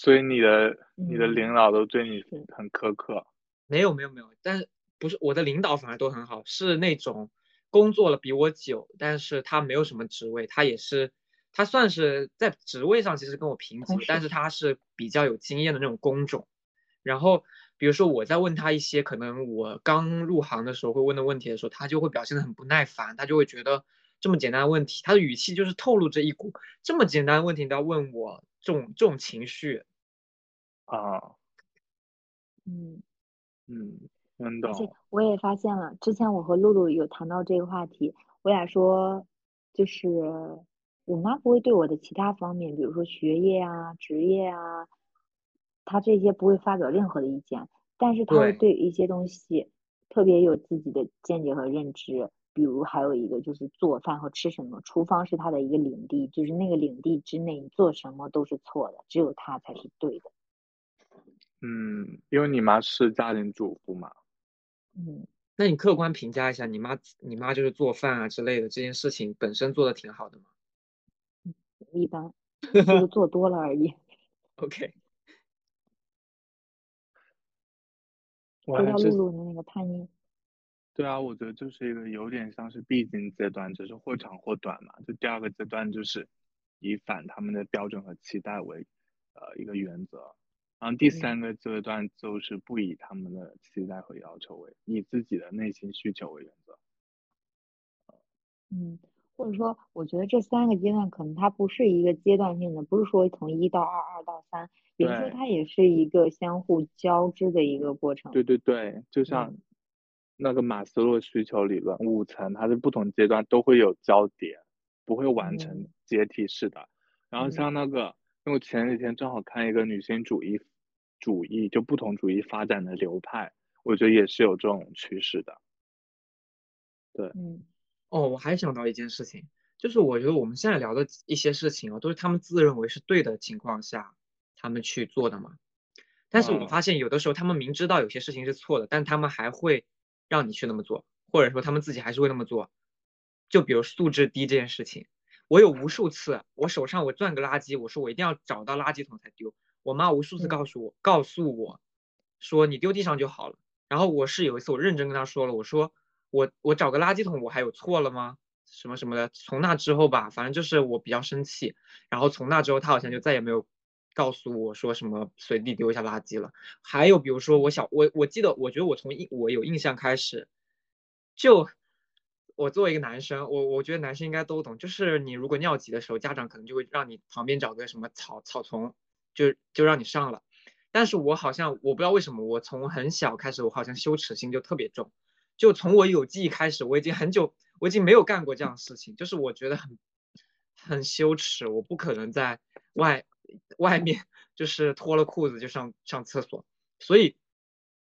[SPEAKER 1] 所以你的你的
[SPEAKER 3] 嗯
[SPEAKER 1] 领导都对你
[SPEAKER 3] 是
[SPEAKER 1] 很苛刻。
[SPEAKER 2] 没有没有没有，但是不是我的领导反而都很好，是那种工作了比我久，但是他没有什么职位，他也是他算是在职位上其实跟我平级但是他是比较有经验的那种工种。然后比如说我在问他一些可能我刚入行的时候会问的问题的时候，他就会表现的很不耐烦，他就会觉得这么简单的问题，他的语气就是透露着一股这么简单的问题你都要问我这种这种情绪。
[SPEAKER 1] 啊，
[SPEAKER 3] 嗯，
[SPEAKER 1] 嗯，真
[SPEAKER 3] 而且
[SPEAKER 1] 懂。
[SPEAKER 3] 我也发现了，之前我和露露有谈到这个话题，我俩说，就是我妈不会对我的其他方面，比如说学业啊、职业啊，她这些不会发表任何的意见，但是她会
[SPEAKER 2] 对
[SPEAKER 3] 对一些东西特别有自己的见解和认知。比如还有一个就是做饭和吃什么，厨房是她的一个领地，就是那个领地之内，你做什么都是错的，只有她才是对的。
[SPEAKER 1] 嗯，因为你妈是家庭主妇嘛。
[SPEAKER 3] 嗯，
[SPEAKER 2] 那你客观评价一下，你妈你妈就是做饭啊之类的这件事情本身做的挺好的吗
[SPEAKER 3] 一般，就是做多了而已。
[SPEAKER 2] ？OK，
[SPEAKER 3] 回到
[SPEAKER 1] 我还是
[SPEAKER 3] 露露的那个叛逆，
[SPEAKER 1] 对啊，我觉得就是一个有点像是必经阶段，只是或长或短嘛。就第二个阶段就是以反他们的标准和期待为呃一个原则，然后第
[SPEAKER 3] 嗯
[SPEAKER 1] 三个阶段就是不以他们的期待和要求为，以自己的内心需求为原则。
[SPEAKER 3] 嗯，或者说，我觉得这三个阶段可能它不是一个阶段性的，不是说从一到二，二到三，有的时候它也是一个相互交织的一个过程。
[SPEAKER 1] 对对对，就像
[SPEAKER 3] 嗯
[SPEAKER 1] 那个马斯洛需求理论五层，它的不同阶段都会有交叠，不会完成
[SPEAKER 3] 嗯
[SPEAKER 1] 阶梯式的。然后
[SPEAKER 3] 嗯
[SPEAKER 1] 像那个，因为我前几天正好看一个女性主义主义，就不同主义发展的流派，我觉得也是有这种趋势的。
[SPEAKER 3] 对嗯
[SPEAKER 2] 哦，我还想到一件事情，就是我觉得我们现在聊的一些事情啊，都是他们自认为是对的情况下，他们去做的嘛。但是我
[SPEAKER 1] 嗯
[SPEAKER 2] 发现有的时候他们明知道有些事情是错的，但他们还会让你去那么做，或者说他们自己还是会那么做。就比如素质低这件事情，我有无数次，我手上我攥个垃圾，我说我一定要找到垃圾桶才丢，我妈无数次
[SPEAKER 3] 嗯
[SPEAKER 2] 告诉我，告诉我说你丢地上就好了。然后我是有一次我认真跟她说了，我说我我找个垃圾桶我还有错了吗？什么什么的。从那之后吧，反正就是我比较生气，然后从那之后她好像就再也没有告诉我说什么随地丢一下垃圾了。还有比如说我小我我记得我觉得我从印我有印象开始，就我作为一个男生，我我觉得男生应该都懂，就是你如果尿急的时候，家长可能就会让你旁边找个什么草草丛，就就让你上了。但是我好像我不知道为什么，我从很小开始，我好像羞耻心就特别重，就从我有记忆开始，我已经很久，我已经没有干过这样的事情，就是我觉得很很羞耻，我不可能在外外面就是脱了裤子就上上厕所，所以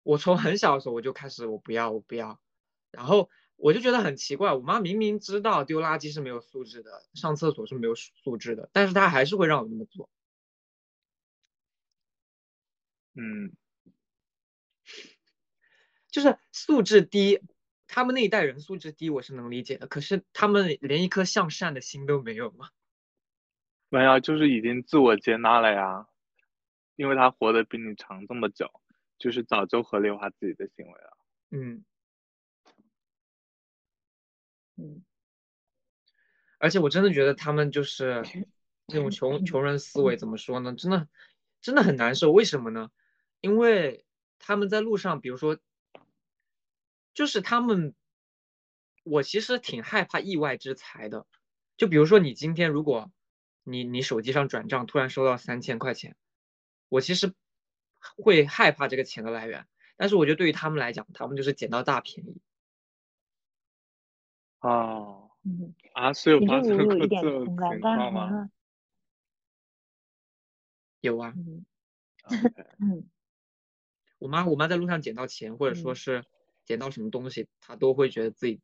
[SPEAKER 2] 我从很小的时候我就开始我不要我不要，然后我就觉得很奇怪，我妈明明知道丢垃圾是没有素质的，上厕所是没有素质的，但是她还是会让我那么做。
[SPEAKER 1] 嗯，
[SPEAKER 2] 就是素质低，他们那一代人素质低，我是能理解的。可是他们连一颗向善的心都没有吗？
[SPEAKER 1] 没有，就是已经自我接纳了呀，因为他活得比你长这么久，就是早就合理化自己的行为了。
[SPEAKER 2] 嗯，
[SPEAKER 3] 嗯
[SPEAKER 2] 而且我真的觉得他们就是这种穷穷人思维，怎么说呢？真的真的很难受。为什么呢？因为他们在路上，比如说，就是他们，我其实挺害怕意外之财的。就比如说，你今天如果你你手机上转账突然收到三千块钱，我其实会害怕这个钱的来源。但是我觉得对于他们来讲，他们就是捡到大便宜。
[SPEAKER 1] 哦，
[SPEAKER 3] 嗯，
[SPEAKER 1] 啊，是有
[SPEAKER 3] 其实
[SPEAKER 1] 发生
[SPEAKER 3] 我有一点
[SPEAKER 1] 过这种
[SPEAKER 3] 同感，
[SPEAKER 1] 情
[SPEAKER 3] 但是
[SPEAKER 1] 况吗？
[SPEAKER 2] 有啊，
[SPEAKER 3] 嗯
[SPEAKER 2] 我妈我妈在路上捡到钱，或者说
[SPEAKER 3] 嗯，
[SPEAKER 2] 是捡到什么东西，她都会觉得自己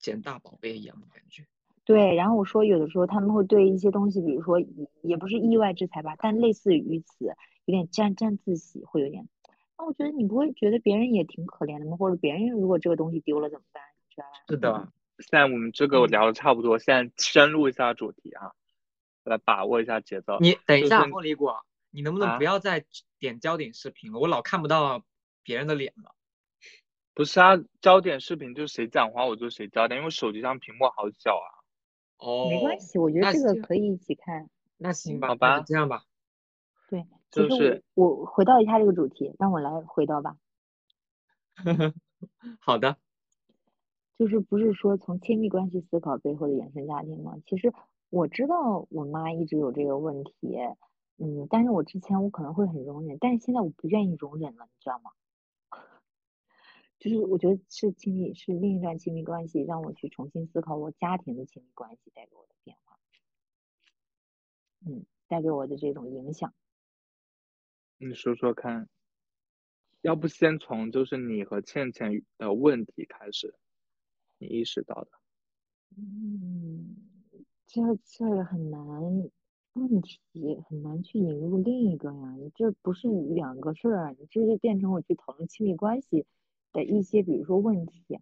[SPEAKER 2] 捡大宝贝一样的感觉。
[SPEAKER 3] 对。然后我说，有的时候他们会对一些东西，比如说也也不是意外之财吧，但类似于此，有点沾沾自喜，会有点。那我觉得你不会觉得别人也挺可怜的吗？或者别人如果这个东西丢了怎么办？你知道吧？
[SPEAKER 2] 是的，
[SPEAKER 1] 现在我们这个
[SPEAKER 3] 嗯
[SPEAKER 1] 聊的差不多，现在深入一下主题啊，来把握一下节奏。
[SPEAKER 2] 你等一下，
[SPEAKER 1] 就是
[SPEAKER 2] 凤梨果，你能不能
[SPEAKER 1] 啊
[SPEAKER 2] 不要再点焦点视频了？我老看不到别人的脸了。
[SPEAKER 1] 不是啊，焦点视频就是谁讲话我就谁焦点，因为手机上屏幕好小啊。
[SPEAKER 2] 哦，
[SPEAKER 3] 没关系，我觉得这个可以一起看。嗯，
[SPEAKER 2] 那行吧，
[SPEAKER 1] 好吧，
[SPEAKER 2] 这样吧。
[SPEAKER 3] 对，
[SPEAKER 1] 就是
[SPEAKER 3] 我我回到一下这个主题，让我来回到吧。
[SPEAKER 2] 好的，
[SPEAKER 3] 就是不是说从亲密关系思考背后的原生家庭吗？其实我知道我妈一直有这个问题，嗯，但是我之前我可能会很容忍，但是现在我不愿意容忍了，你知道吗？就是我觉得是亲密，是另一段亲密关系让我去重新思考我家庭的亲密关系带给我的变化，嗯，带给我的这种影响。
[SPEAKER 1] 你说说看，要不先从就是你和倩倩的问题开始，你意识到的。
[SPEAKER 3] 嗯，这这很难，问题很难去引入另一个呀，你这不是两个事儿，你这就变成我去讨论亲密关系的一些，比如说问题。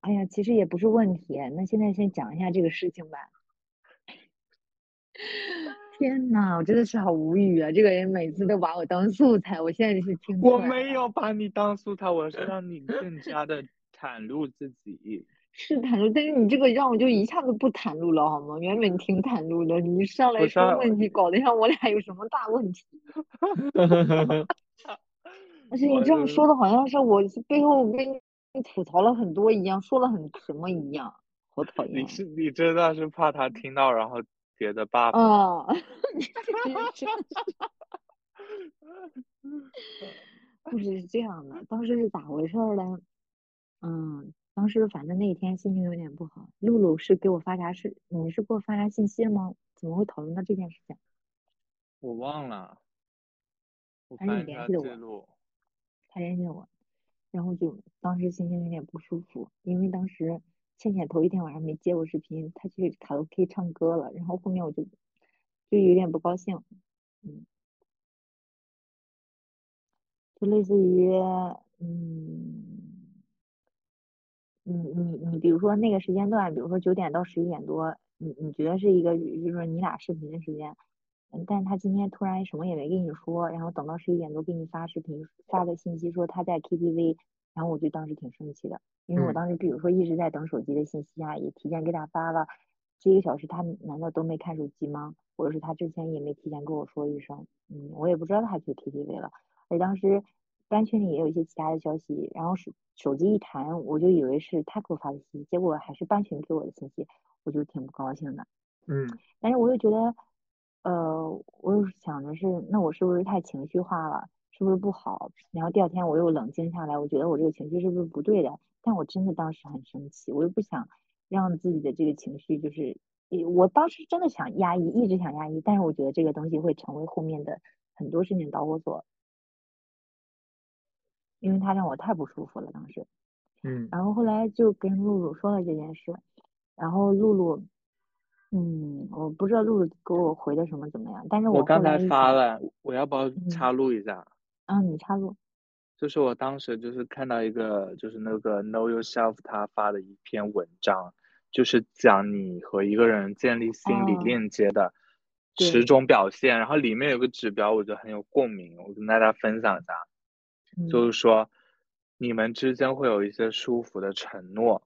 [SPEAKER 3] 哎呀，其实也不是问题，那现在先讲一下这个事情吧。天呐，我真的是好无语啊！这个人每次都把我当素材，我现在是听
[SPEAKER 1] 我。没有把你当素材，我是让你更加的袒露自己。
[SPEAKER 3] 是袒露，但是你这个让我就一下子不袒露了好吗？原本挺袒露的，你上来说问题，搞得像我俩有什么大问题。而且你这样说的好像是我背后跟你吐槽了很多一样，说了很什么一样，好讨厌。
[SPEAKER 1] 你是你真的是怕他听到，然后觉得 buff。
[SPEAKER 3] 啊，你这个真是故事是这样的，当时是咋回事儿呢？嗯，当时反正那一天心情有点不好，露露是给我发啥事？你是给我发啥信息了吗？怎么会讨论到这件事情？
[SPEAKER 1] 我忘了，我
[SPEAKER 3] 还是
[SPEAKER 1] 翻一下
[SPEAKER 3] 你联系的我。他联系了我，然后就当时心情有点不舒服，因为当时倩倩头一天晚上没接我视频，她去卡拉 OK 唱歌了，然后后面我就就有点不高兴，嗯，就类似于嗯。你你你，比如说那个时间段，比如说九点到十一点多，你你觉得是一个就是说你俩视频的时间，嗯，但是他今天突然什么也没跟你说，然后等到十一点多给你发视频发的信息说他在 KTV，然后我就当时挺生气的，因为我
[SPEAKER 2] 嗯
[SPEAKER 3] 当时比如说一直在等手机的信息啊，也提前给他发了这一个小时，他难道都没看手机吗？或者是他之前也没提前跟我说一声，嗯，我也不知道他去 KTV 了，而当时班群里也有一些其他的消息，然后手手机一弹，我就以为是他给我发的信息，结果还是班群给我的信息，我就挺不高兴的。
[SPEAKER 2] 嗯
[SPEAKER 3] 但是我又觉得，呃，我又想着是，那我是不是太情绪化了？是不是不好？然后第二天我又冷静下来，我觉得我这个情绪是不是不对的？但我真的当时很生气，我又不想让自己的这个情绪就是，呃我当时真的想压抑，一直想压抑，但是我觉得这个东西会成为后面的很多事情导火索，因为他让我太不舒服了，当时。
[SPEAKER 2] 嗯
[SPEAKER 3] 然后后来就跟露露说了这件事，然后露露，嗯，我不知道露露给我回的什么怎么样，但是后
[SPEAKER 1] 我刚才发了，我要不要
[SPEAKER 3] 嗯
[SPEAKER 1] 插入一下？
[SPEAKER 3] 啊，你插入，
[SPEAKER 1] 就是我当时就是看到一个就是那个 Know Yourself 他发的一篇文章，就是讲你和一个人建立心理
[SPEAKER 3] 哦
[SPEAKER 1] 链接的
[SPEAKER 3] 对
[SPEAKER 1] 十种表现，然后里面有个指标，我觉得很有共鸣，我跟大家分享一下，就
[SPEAKER 3] 嗯
[SPEAKER 1] 是说你们之间会有一些舒服的承诺，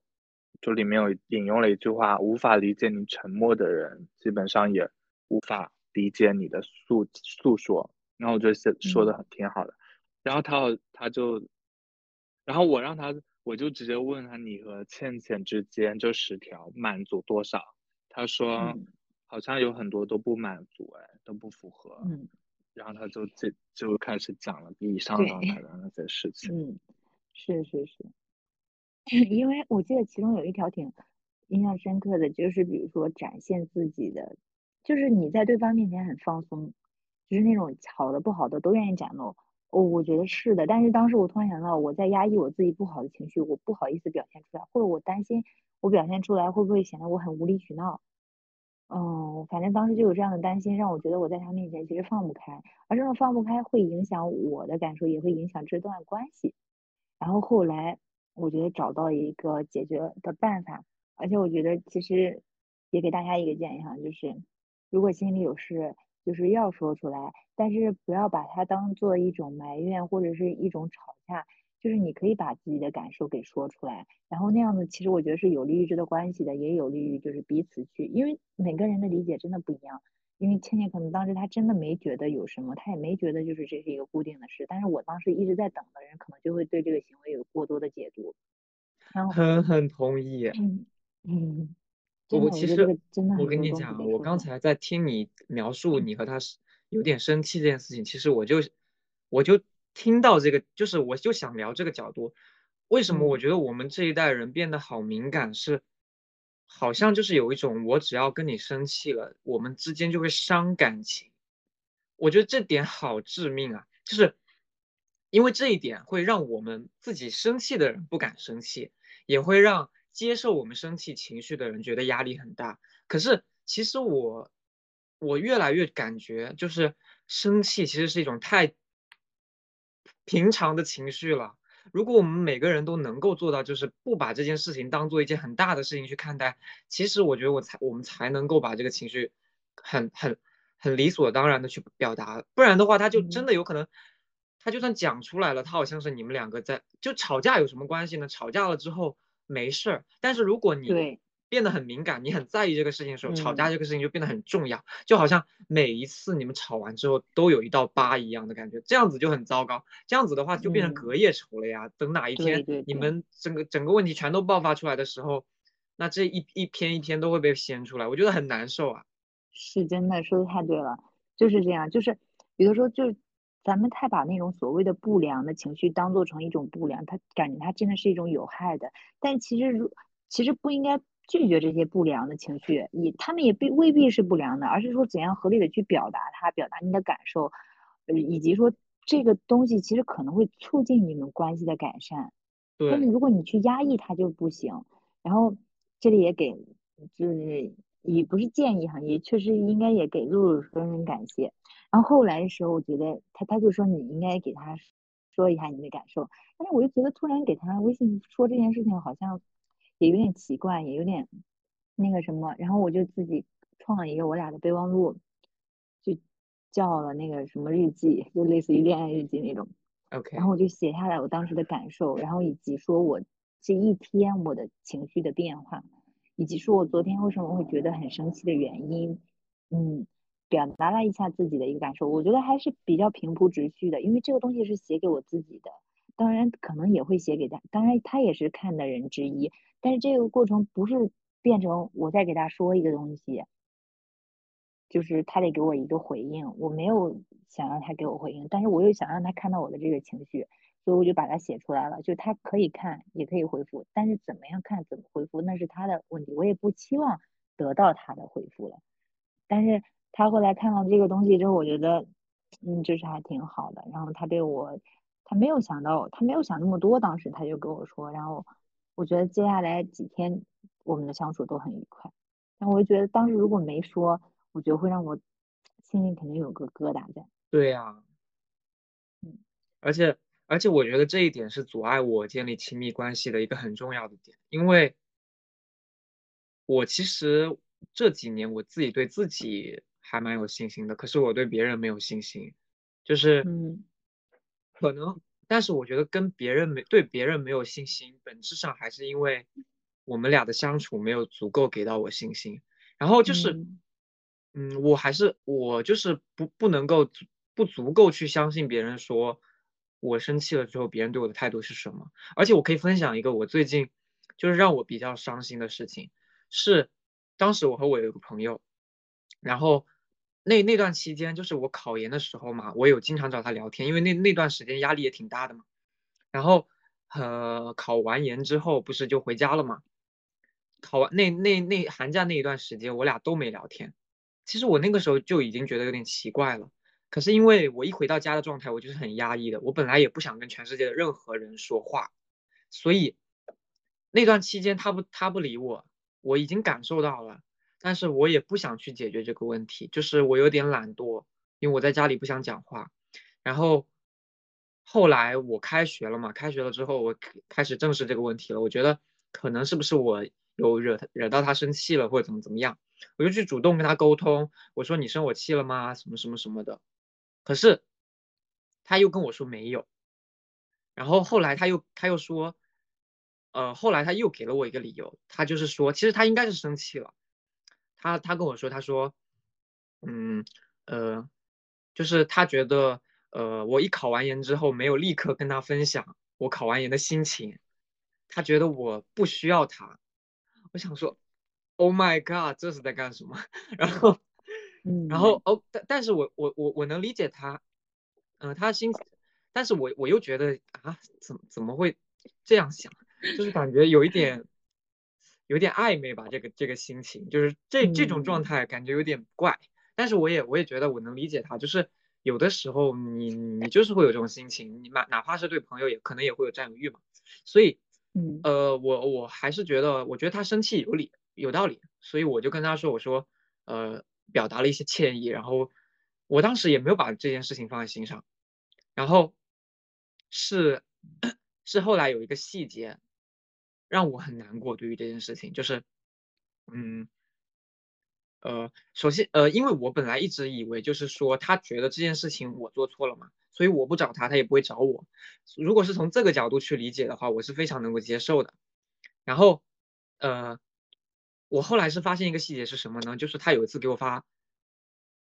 [SPEAKER 1] 就里面有引用了一句话：无法理解你沉默的人，基本上也无法理解你的诉诉说。然后我觉得写说的
[SPEAKER 3] 嗯
[SPEAKER 1] 很挺好的。然后他好他就，然后我让他，我就直接问他你和倩倩之间这十条满足多少？他说好像有很多都不满足，哎，都不符合。
[SPEAKER 3] 嗯，
[SPEAKER 1] 然后他就这就开始讲了以上状态的那些事情。
[SPEAKER 3] 嗯，是是是，因为我记得其中有一条挺印象深刻的，就是比如说展现自己的，就是你在对方面前很放松，就是那种好的不好的都愿意展露。哦，我觉得是的，但是当时我突然想到，我在压抑我自己不好的情绪，我不好意思表现出来，或者我担心我表现出来会不会显得我很无理取闹。嗯，反正当时就有这样的担心，让我觉得我在他面前其实放不开，而这种放不开会影响我的感受，也会影响这段关系。然后后来我觉得找到一个解决的办法，而且我觉得其实也给大家一个建议哈，就是如果心里有事。就是要说出来，但是不要把它当做一种埋怨或者是一种吵架。就是你可以把自己的感受给说出来，然后那样子，其实我觉得是有利于这段关系的，也有利于就是彼此去，因为每个人的理解真的不一样。因为倩倩可能当时她真的没觉得有什么，她也没觉得就是这是一个固定的事，但是我当时一直在等的人，可能就会对这个行为有过多的解读。然后
[SPEAKER 2] 很很同意。
[SPEAKER 3] 嗯嗯。
[SPEAKER 2] 我其实我跟你讲，我刚才在听你描述你和他有点生气这件事情，其实我就我就听到这个，就是我就想聊这个角度，为什么我觉得我们这一代人变得好敏感，是好像就是有一种我只要跟你生气了，我们之间就会伤感情，我觉得这点好致命啊，就是因为这一点会让我们自己生气的人不敢生气，也会让。接受我们生气情绪的人觉得压力很大，可是其实我我越来越感觉，就是生气其实是一种太平常的情绪了。如果我们每个人都能够做到，就是不把这件事情当做一件很大的事情去看待，其实我觉得我才我们才能够把这个情绪很很很理所当然的去表达，不然的话，他就真的有可能，他就算讲出来了，他好像是你们两个在就吵架有什么关系呢？吵架了之后。没事儿，但是如果你变得很敏感，你很在意这个事情的时候，吵架这个事情就变得很重要，就好像每一次你们吵完之后都有一道疤一样的感觉，这样子就很糟糕。这样子的话就变成隔夜仇了呀。等哪一天你们整个整个问题全都爆发出来的时候，那这一一篇一篇都会被掀出来，我觉得很难受啊。
[SPEAKER 3] 是真的，说的太对了，就是这样，就是有的时候就。咱们太把那种所谓的不良的情绪当做成一种不良，他感觉他真的是一种有害的。但其实如其实不应该拒绝这些不良的情绪，你他们也必未必是不良的，而是说怎样合理的去表达它，表达你的感受，呃，以及说这个东西其实可能会促进你们关系的改善。但是如果你去压抑它就不行。然后这里也给就是也不是建议哈，也确实应该也给露露说声感谢。然后后来的时候，我觉得他他就说你应该给他说一下你的感受，但是我就觉得突然给他微信说这件事情好像也有点奇怪，也有点那个什么，然后我就自己创了一个我俩的备忘录，就叫了那个什么日记，就类似于恋爱日记那种。
[SPEAKER 2] OK。
[SPEAKER 3] 然后我就写下来我当时的感受，然后以及说我这一天我的情绪的变化，以及说我昨天为什么会觉得很生气的原因，嗯。表达了一下自己的一个感受，我觉得还是比较平铺直叙的，因为这个东西是写给我自己的，当然可能也会写给他，当然他也是看的人之一，但是这个过程不是变成我在给他说一个东西，就是他得给我一个回应，我没有想让他给我回应，但是我又想让他看到我的这个情绪，所以我就把它写出来了，就他可以看，也可以回复，但是怎么样看，怎么回复那是他的问题，我也不期望得到他的回复了，但是。他后来看到这个东西之后，我觉得，嗯，就是还挺好的。然后他对我，他没有想到，他没有想那么多，当时他就跟我说。然后我觉得接下来几天我们的相处都很愉快。但我就觉得当时如果没说，我觉得会让我心里肯定有个疙瘩在。
[SPEAKER 2] 对呀，
[SPEAKER 3] 嗯，
[SPEAKER 2] 而且而且我觉得这一点是阻碍我建立亲密关系的一个很重要的点，因为我其实这几年我自己对自己。还蛮有信心的，可是我对别人没有信心，就是，
[SPEAKER 3] 嗯，
[SPEAKER 2] 可能，但是我觉得跟别人没对别人没有信心，本质上还是因为我们俩的相处没有足够给到我信心，然后就是，嗯，我还是我就是不不能够不足够去相信别人说我生气了之后，别人对我的态度是什么。而且我可以分享一个我最近就是让我比较伤心的事情，是当时我和我有一个朋友，然后那那段期间就是我考研的时候嘛，我有经常找他聊天，因为那那段时间压力也挺大的嘛。然后呃考完研之后不是就回家了嘛？考完那那那寒假那一段时间，我俩都没聊天。其实我那个时候就已经觉得有点奇怪了。可是因为我一回到家的状态，我就是很压抑的。我本来也不想跟全世界的任何人说话，所以那段期间他不他不理我，我已经感受到了。但是我也不想去解决这个问题，就是我有点懒惰，因为我在家里不想讲话。然后后来我开学了嘛，开学了之后我开始正视这个问题了。我觉得可能是不是我有惹他惹到他生气了，或者怎么怎么样，我就去主动跟他沟通。我说你生我气了吗？什么什么什么的。可是，他又跟我说没有，然后后来他又他又说，呃，后来他又给了我一个理由，他就是说，其实他应该是生气了，他他跟我说，他说，嗯呃，就是他觉得，呃，我一考完研之后没有立刻跟他分享我考完研的心情，他觉得我不需要他，我想说，Oh my God，这是在干什么？然后。然后哦，但但是我我我我能理解他，嗯，他心，但是我我又觉得啊，怎怎么会这样想？就是感觉有一点，有点暧昧吧，这个这个心情，就是这这种状态感觉有点怪。但是我也我也觉得我能理解他，就是有的时候你你就是会有这种心情，你哪哪怕是对朋友也可能也会有占有欲嘛。所以，
[SPEAKER 3] 嗯，
[SPEAKER 2] 呃，我我还是觉得，我觉得他生气有理有道理，所以我就跟他说，我说，呃。表达了一些歉意，然后我当时也没有把这件事情放在心上，然后是 是后来有一个细节让我很难过，对于这件事情，就是嗯呃，首先呃，因为我本来一直以为就是说他觉得这件事情我做错了嘛，所以我不找他，他也不会找我。如果是从这个角度去理解的话，我是非常能够接受的。然后呃。我后来是发现一个细节是什么呢？就是他有一次给我发，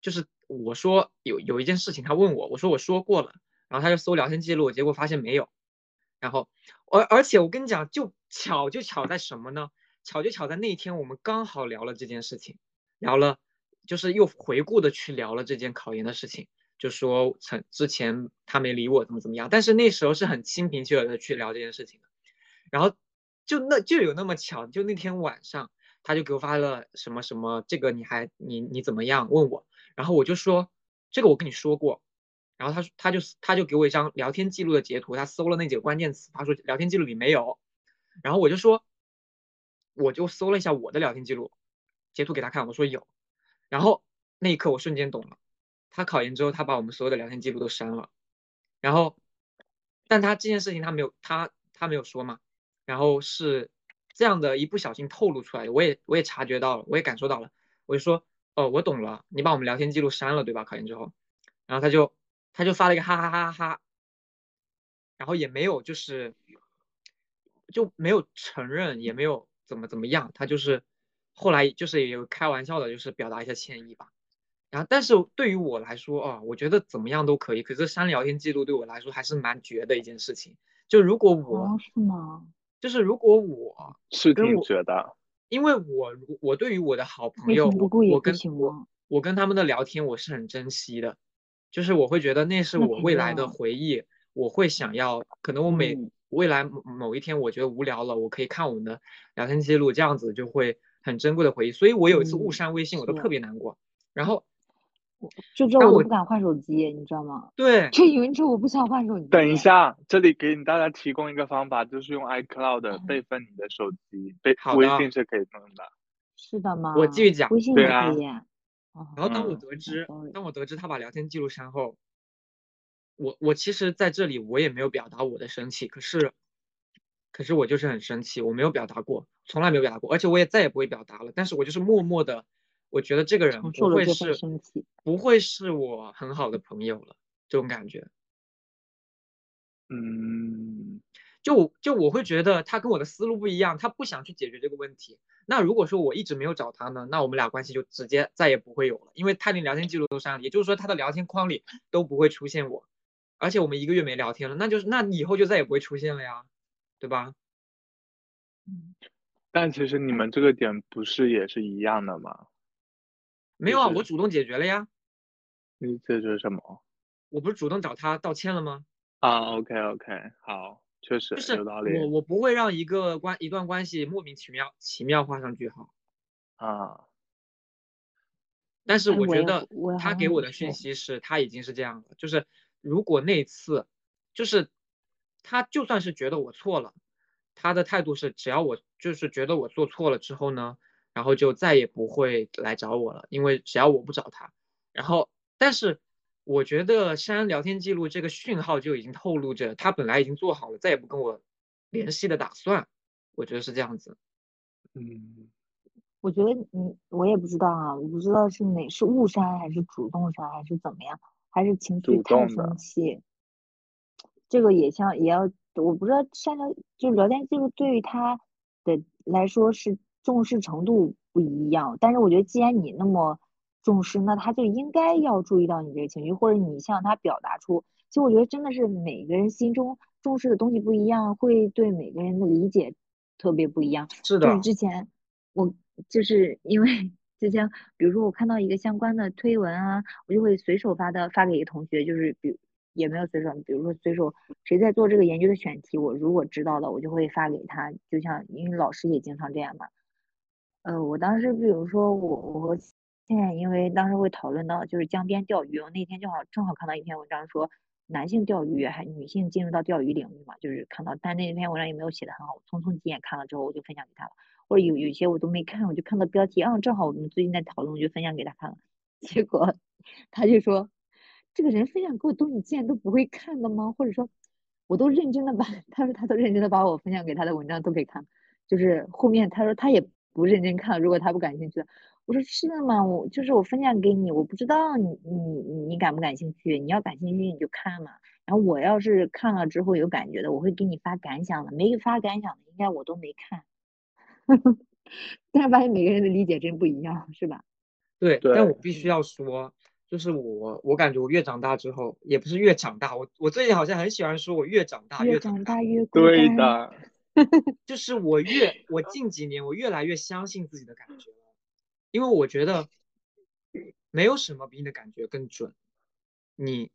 [SPEAKER 2] 就是我说有有一件事情，他问我，我说我说过了，然后他就搜聊天记录，结果发现没有。然后而而且我跟你讲，就巧就巧在什么呢？巧就巧在那天我们刚好聊了这件事情，聊了就是又回顾的去聊了这件考研的事情，就说曾之前他没理我怎么怎么样，但是那时候是很心平气和的去聊这件事情的。然后就那就有那么巧，就那天晚上。他就给我发了什么什么，这个你还你你怎么样？问我，然后我就说这个我跟你说过，然后他说他就他就给我一张聊天记录的截图，他搜了那几个关键词，他说聊天记录里没有，然后我就说我就搜了一下我的聊天记录，截图给他看，我说有，然后那一刻我瞬间懂了，他考研之后他把我们所有的聊天记录都删了，然后但他这件事情他没有他他没有说嘛，然后是。这样的一不小心透露出来的，我也我也察觉到了，我也感受到了，我就说，哦，我懂了，你把我们聊天记录删了，对吧？考研之后，然后他就他就发了一个哈哈哈哈，然后也没有就是就没有承认，也没有怎么怎么样，他就是后来就是也有开玩笑的，就是表达一下歉意吧。然后但是对于我来说，哦，我觉得怎么样都可以，可是删聊天记录对我来说还是蛮绝的一件事情。就如果我
[SPEAKER 3] 是吗？
[SPEAKER 2] 就是如果我
[SPEAKER 1] 是挺觉得，
[SPEAKER 2] 因为我我对于我的好朋友，我跟我我跟他们的聊天，我是很珍惜的，就是我会觉得那是我未来的回忆，我会想要，可能我每未来某一天我觉得无聊了，我可以看我们的聊天记录，这样子就会很珍贵的回忆。所以我有一次误删微信，我都特别难过，然后。
[SPEAKER 3] 就这我不敢换手机，你知道吗？
[SPEAKER 2] 对，
[SPEAKER 3] 就因为这我不想换手机。
[SPEAKER 1] 等一下，这里给你大家提供一个方法，就是用 iCloud 备份你的手机，备微信是可以弄的。
[SPEAKER 3] 是的吗？
[SPEAKER 2] 我继续讲。
[SPEAKER 3] 微信也可以。
[SPEAKER 2] 然后当我得知，当我得知他把聊天记录删后，我我其实在这里我也没有表达我的生气，可是，可是我就是很生气，我没有表达过，从来没有表达过，而且我也再也不会表达了。但是我就是默默的。我觉得这个人不会是不会是我很好的朋友了，这种感觉。
[SPEAKER 1] 嗯，
[SPEAKER 2] 就就我会觉得他跟我的思路不一样，他不想去解决这个问题。那如果说我一直没有找他呢，那我们俩关系就直接再也不会有了，因为他连聊天记录都删了，也就是说他的聊天框里都不会出现我。而且我们一个月没聊天了，那就是那以后就再也不会出现了呀，对吧？
[SPEAKER 3] 嗯，
[SPEAKER 1] 但其实你们这个点不是也是一样的吗？
[SPEAKER 2] 没有啊，我主动解决了呀，
[SPEAKER 1] 你解决什么？
[SPEAKER 2] 我不是主动找他道歉了吗？
[SPEAKER 1] 啊，OK OK，好，确实
[SPEAKER 2] 就是
[SPEAKER 1] 有道理
[SPEAKER 2] 我我不会让一个关一段关系莫名其妙奇妙画上句号。
[SPEAKER 1] 啊。
[SPEAKER 2] 但是
[SPEAKER 3] 哎我
[SPEAKER 2] 觉得他给我的讯息是他已经是这样了，就是如果那次，就是他就算是觉得我错了，他的态度是只要我就是觉得我做错了之后呢，然后就再也不会来找我了，因为只要我不找他，然后但是我觉得删聊天记录这个讯号就已经透露着他本来已经做好了再也不跟我联系的打算，我觉得是这样子。
[SPEAKER 1] 嗯，
[SPEAKER 3] 我觉得你我也不知道啊，我不知道是哪是误删还是主动删还是怎么样，还是情绪
[SPEAKER 1] 主
[SPEAKER 3] 太生气。这个也像也要，我不知道删聊就聊天记录对于他的来说是重视程度不一样，但是我觉得既然你那么重视，那他就应该要注意到你这个情绪，或者你向他表达出。其实我觉得真的是每个人心中重视的东西不一样，会对每个人的理解特别不一样。
[SPEAKER 2] 是的
[SPEAKER 3] 就是，之前我就是因为就像，比如说我看到一个相关的推文啊，我就会随手发的发给一个同学，就是比也没有随手，比如说随手谁在做这个研究的选题，我如果知道的，我就会发给他，就像因为老师也经常这样嘛。呃，我当时比如说我我和现在因为当时会讨论到就是江边钓鱼，我那天正好正好看到一篇文章说男性钓鱼还女性进入到钓鱼领域嘛，就是看到，但那篇文章也没有写的很好，匆匆几眼看了之后我就分享给他了，或者有有些我都没看，我就看到标题，啊，正好我们最近在讨论，我就分享给他看了，结果他就说这个人分享给我东西竟然都不会看的吗？或者说我都认真的把 他说他都认真的把我分享给他的文章都给看了，就是后面他说他也不认真看，如果他不感兴趣的。我说是的嘛，我就是我分享给你，我不知道你你你感不感兴趣，你要感兴趣你就看嘛。然后我要是看了之后有感觉的，我会给你发感想的。没发感想的，应该我都没看。但是发现每个人的理解真不一样，是吧？
[SPEAKER 2] 对，但我必须要说，就是我我感觉我越长大之后，也不是越长大，我我最近好像很喜欢说我越长大
[SPEAKER 3] 越
[SPEAKER 2] 长
[SPEAKER 3] 长大越孤
[SPEAKER 1] 对
[SPEAKER 3] 单。
[SPEAKER 1] 的，
[SPEAKER 2] 就是我越我近几年我越来越相信自己的感觉了，因为我觉得没有什么比你的感觉更准，你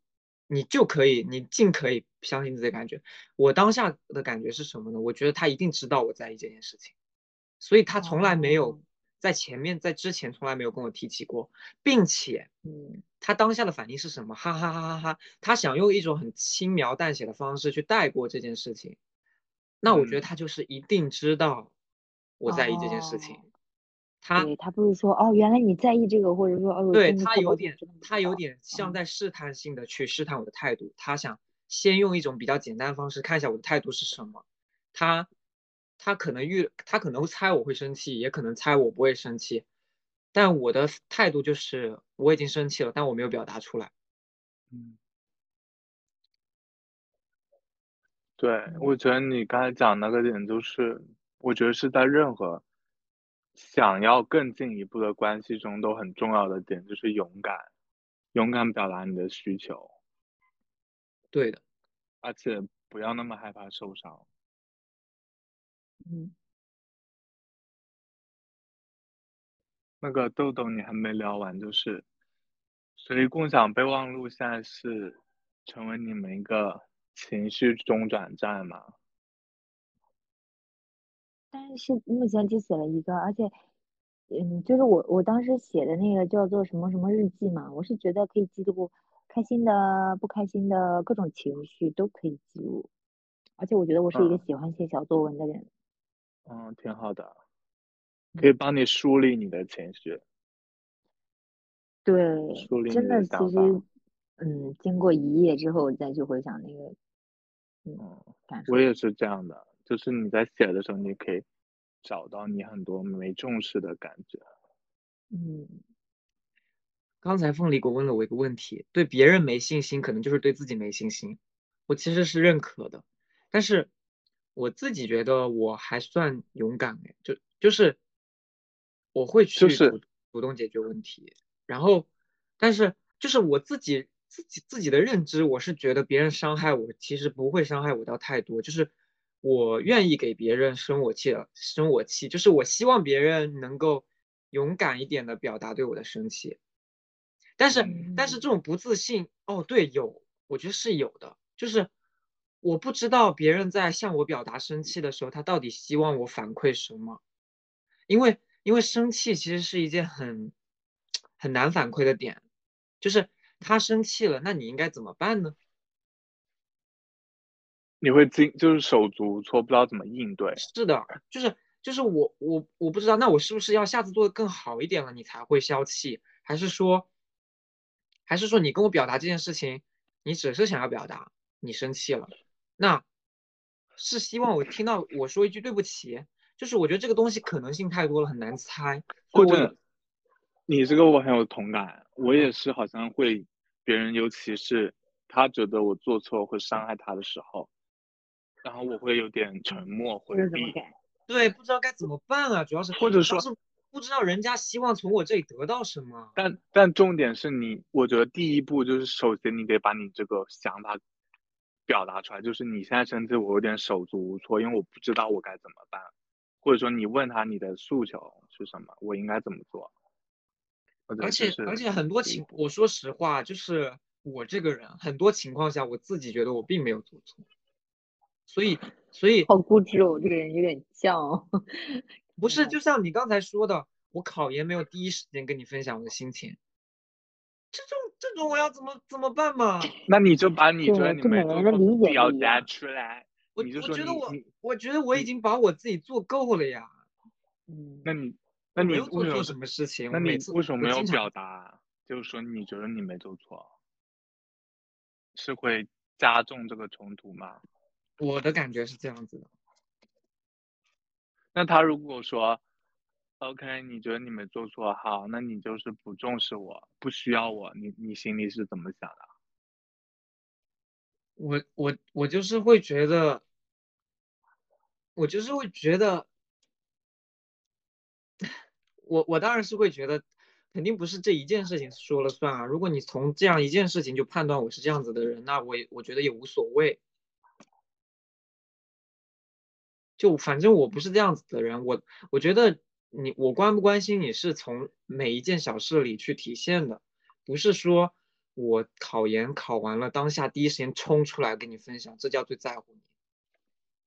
[SPEAKER 2] 你就可以你尽可以相信自己的感觉。我当下的感觉是什么呢？我觉得他一定知道我在意这件事情，所以他从来没有
[SPEAKER 3] 哦
[SPEAKER 2] 在前面在之前从来没有跟我提起过，并且
[SPEAKER 3] 嗯
[SPEAKER 2] 他当下的反应是什么？哈哈哈哈哈！他想用一种很轻描淡写的方式去带过这件事情，那我觉得
[SPEAKER 1] 嗯
[SPEAKER 2] 他就是一定知道我在意这件事情。
[SPEAKER 3] 哦
[SPEAKER 2] 他
[SPEAKER 3] 对他不是说哦，原来你在意这个，或者说哦，
[SPEAKER 2] 对他有点他有点像
[SPEAKER 3] 嗯
[SPEAKER 2] 在试探性的去试探我的态度，他想先用一种比较简单的方式看一下我的态度是什么。他他可能预他可能会猜我会生气，也可能猜我不会生气，但我的态度就是我已经生气了，但我没有表达出来。
[SPEAKER 1] 嗯，对，
[SPEAKER 3] 嗯
[SPEAKER 1] 我觉得你刚才讲那个点，就是我觉得是在任何想要更进一步的关系中都很重要的点，就是勇敢，勇敢表达你的需求，
[SPEAKER 2] 对的，
[SPEAKER 1] 而且不要那么害怕受伤。
[SPEAKER 3] 嗯，
[SPEAKER 1] 那个豆豆你还没聊完，就是所以共享备忘录现在是成为你们一个情绪中转站嘛？
[SPEAKER 3] 但是目前只写了一个，而且，嗯，就是我我当时写的那个叫做什么什么日记嘛，我是觉得可以记录开心的、不开心的各种情绪都可以记录，而且我觉得我是一个
[SPEAKER 1] 嗯。
[SPEAKER 3] 喜欢写小作文的人，
[SPEAKER 1] 嗯，挺好的，可以帮你梳理你的情绪，
[SPEAKER 3] 对，
[SPEAKER 1] 梳理你
[SPEAKER 3] 真的其实
[SPEAKER 1] 的想法。，
[SPEAKER 3] 嗯，经过一夜之后再去回想那个，嗯，
[SPEAKER 1] 嗯，
[SPEAKER 3] 感受
[SPEAKER 1] 我，也是这样的，就是你在写的时候，你可以找到你很多没重视的感觉。
[SPEAKER 3] 嗯，
[SPEAKER 2] 刚才凤梨果问了我一个问题，对别人没信心，可能就是对自己没信心。我其实是认可的，但是我自己觉得我还算勇敢哎，就就是我会去主动解决问题，然后但是就是我自己自己自己的认知，我是觉得别人伤害我，其实不会伤害我到太多，就是我愿意给别人生我气了，生我气，就是我希望别人能够勇敢一点的表达对我的生气。但是但是这种不自信，哦，对，有，我觉得是有的，就是我不知道别人在向我表达生气的时候，他到底希望我反馈什么，因为因为生气其实是一件很很难反馈的点，就是他生气了，那你应该怎么办呢？
[SPEAKER 1] 你会惊，就是手足无措，不知道怎么应对。
[SPEAKER 2] 是的，就是就是我我我不知道，那我是不是要下次做的更好一点了，你才会消气，还是说？还是说你跟我表达这件事情，你只是想要表达你生气了，那是希望我听到我说一句对不起，就是我觉得这个东西可能性太多了，很难猜。
[SPEAKER 1] 或者你这个我很有同感，我也是好像会别人，尤其是他觉得我做错会伤害他的时候，然后我会有点沉默回避。
[SPEAKER 2] 对，不知道该怎么办啊，主要是
[SPEAKER 1] 或者说。
[SPEAKER 2] 不知道人家希望从我这里得到什么，
[SPEAKER 1] 但但重点是你，我觉得第一步就是首先你得把你这个想法表达出来，就是你现在甚至我有点手足无措，因为我不知道我该怎么办，或者说你问他你的诉求是什么，我应该怎么做？
[SPEAKER 2] 而且而且很多情，我说实话，就是我这个人很多情况下我自己觉得我并没有做错，所以所以
[SPEAKER 3] 好固执哦，我这个人有点犟。
[SPEAKER 2] 不是，就像你刚才说的，我考研没有第一时间跟你分享我的心情，这种这种我要怎么怎么办嘛？
[SPEAKER 1] 那你就把你觉得你没做错表达出来，
[SPEAKER 2] 我我觉得我我觉得我已经把我自己做够了呀。
[SPEAKER 3] 嗯，
[SPEAKER 1] 那你那你
[SPEAKER 2] 做错什么事情？
[SPEAKER 1] 那你为什么没有表达？就是说你觉得你没做错，是会加重这个冲突吗？
[SPEAKER 2] 我的感觉是这样子的。
[SPEAKER 1] 那他如果说，OK，你觉得你没做错，好，那你就是不重视我，不需要我，你你心里是怎么想的？
[SPEAKER 2] 我我我就是会觉得，我就是会觉得，我我当然是会觉得，肯定不是这一件事情说了算啊。如果你从这样一件事情就判断我是这样子的人，那我我觉得也无所谓。就反正我不是这样子的人，我我觉得你我关不关心你是从每一件小事里去体现的，不是说我考研考完了当下第一时间冲出来跟你分享，这叫最在乎你。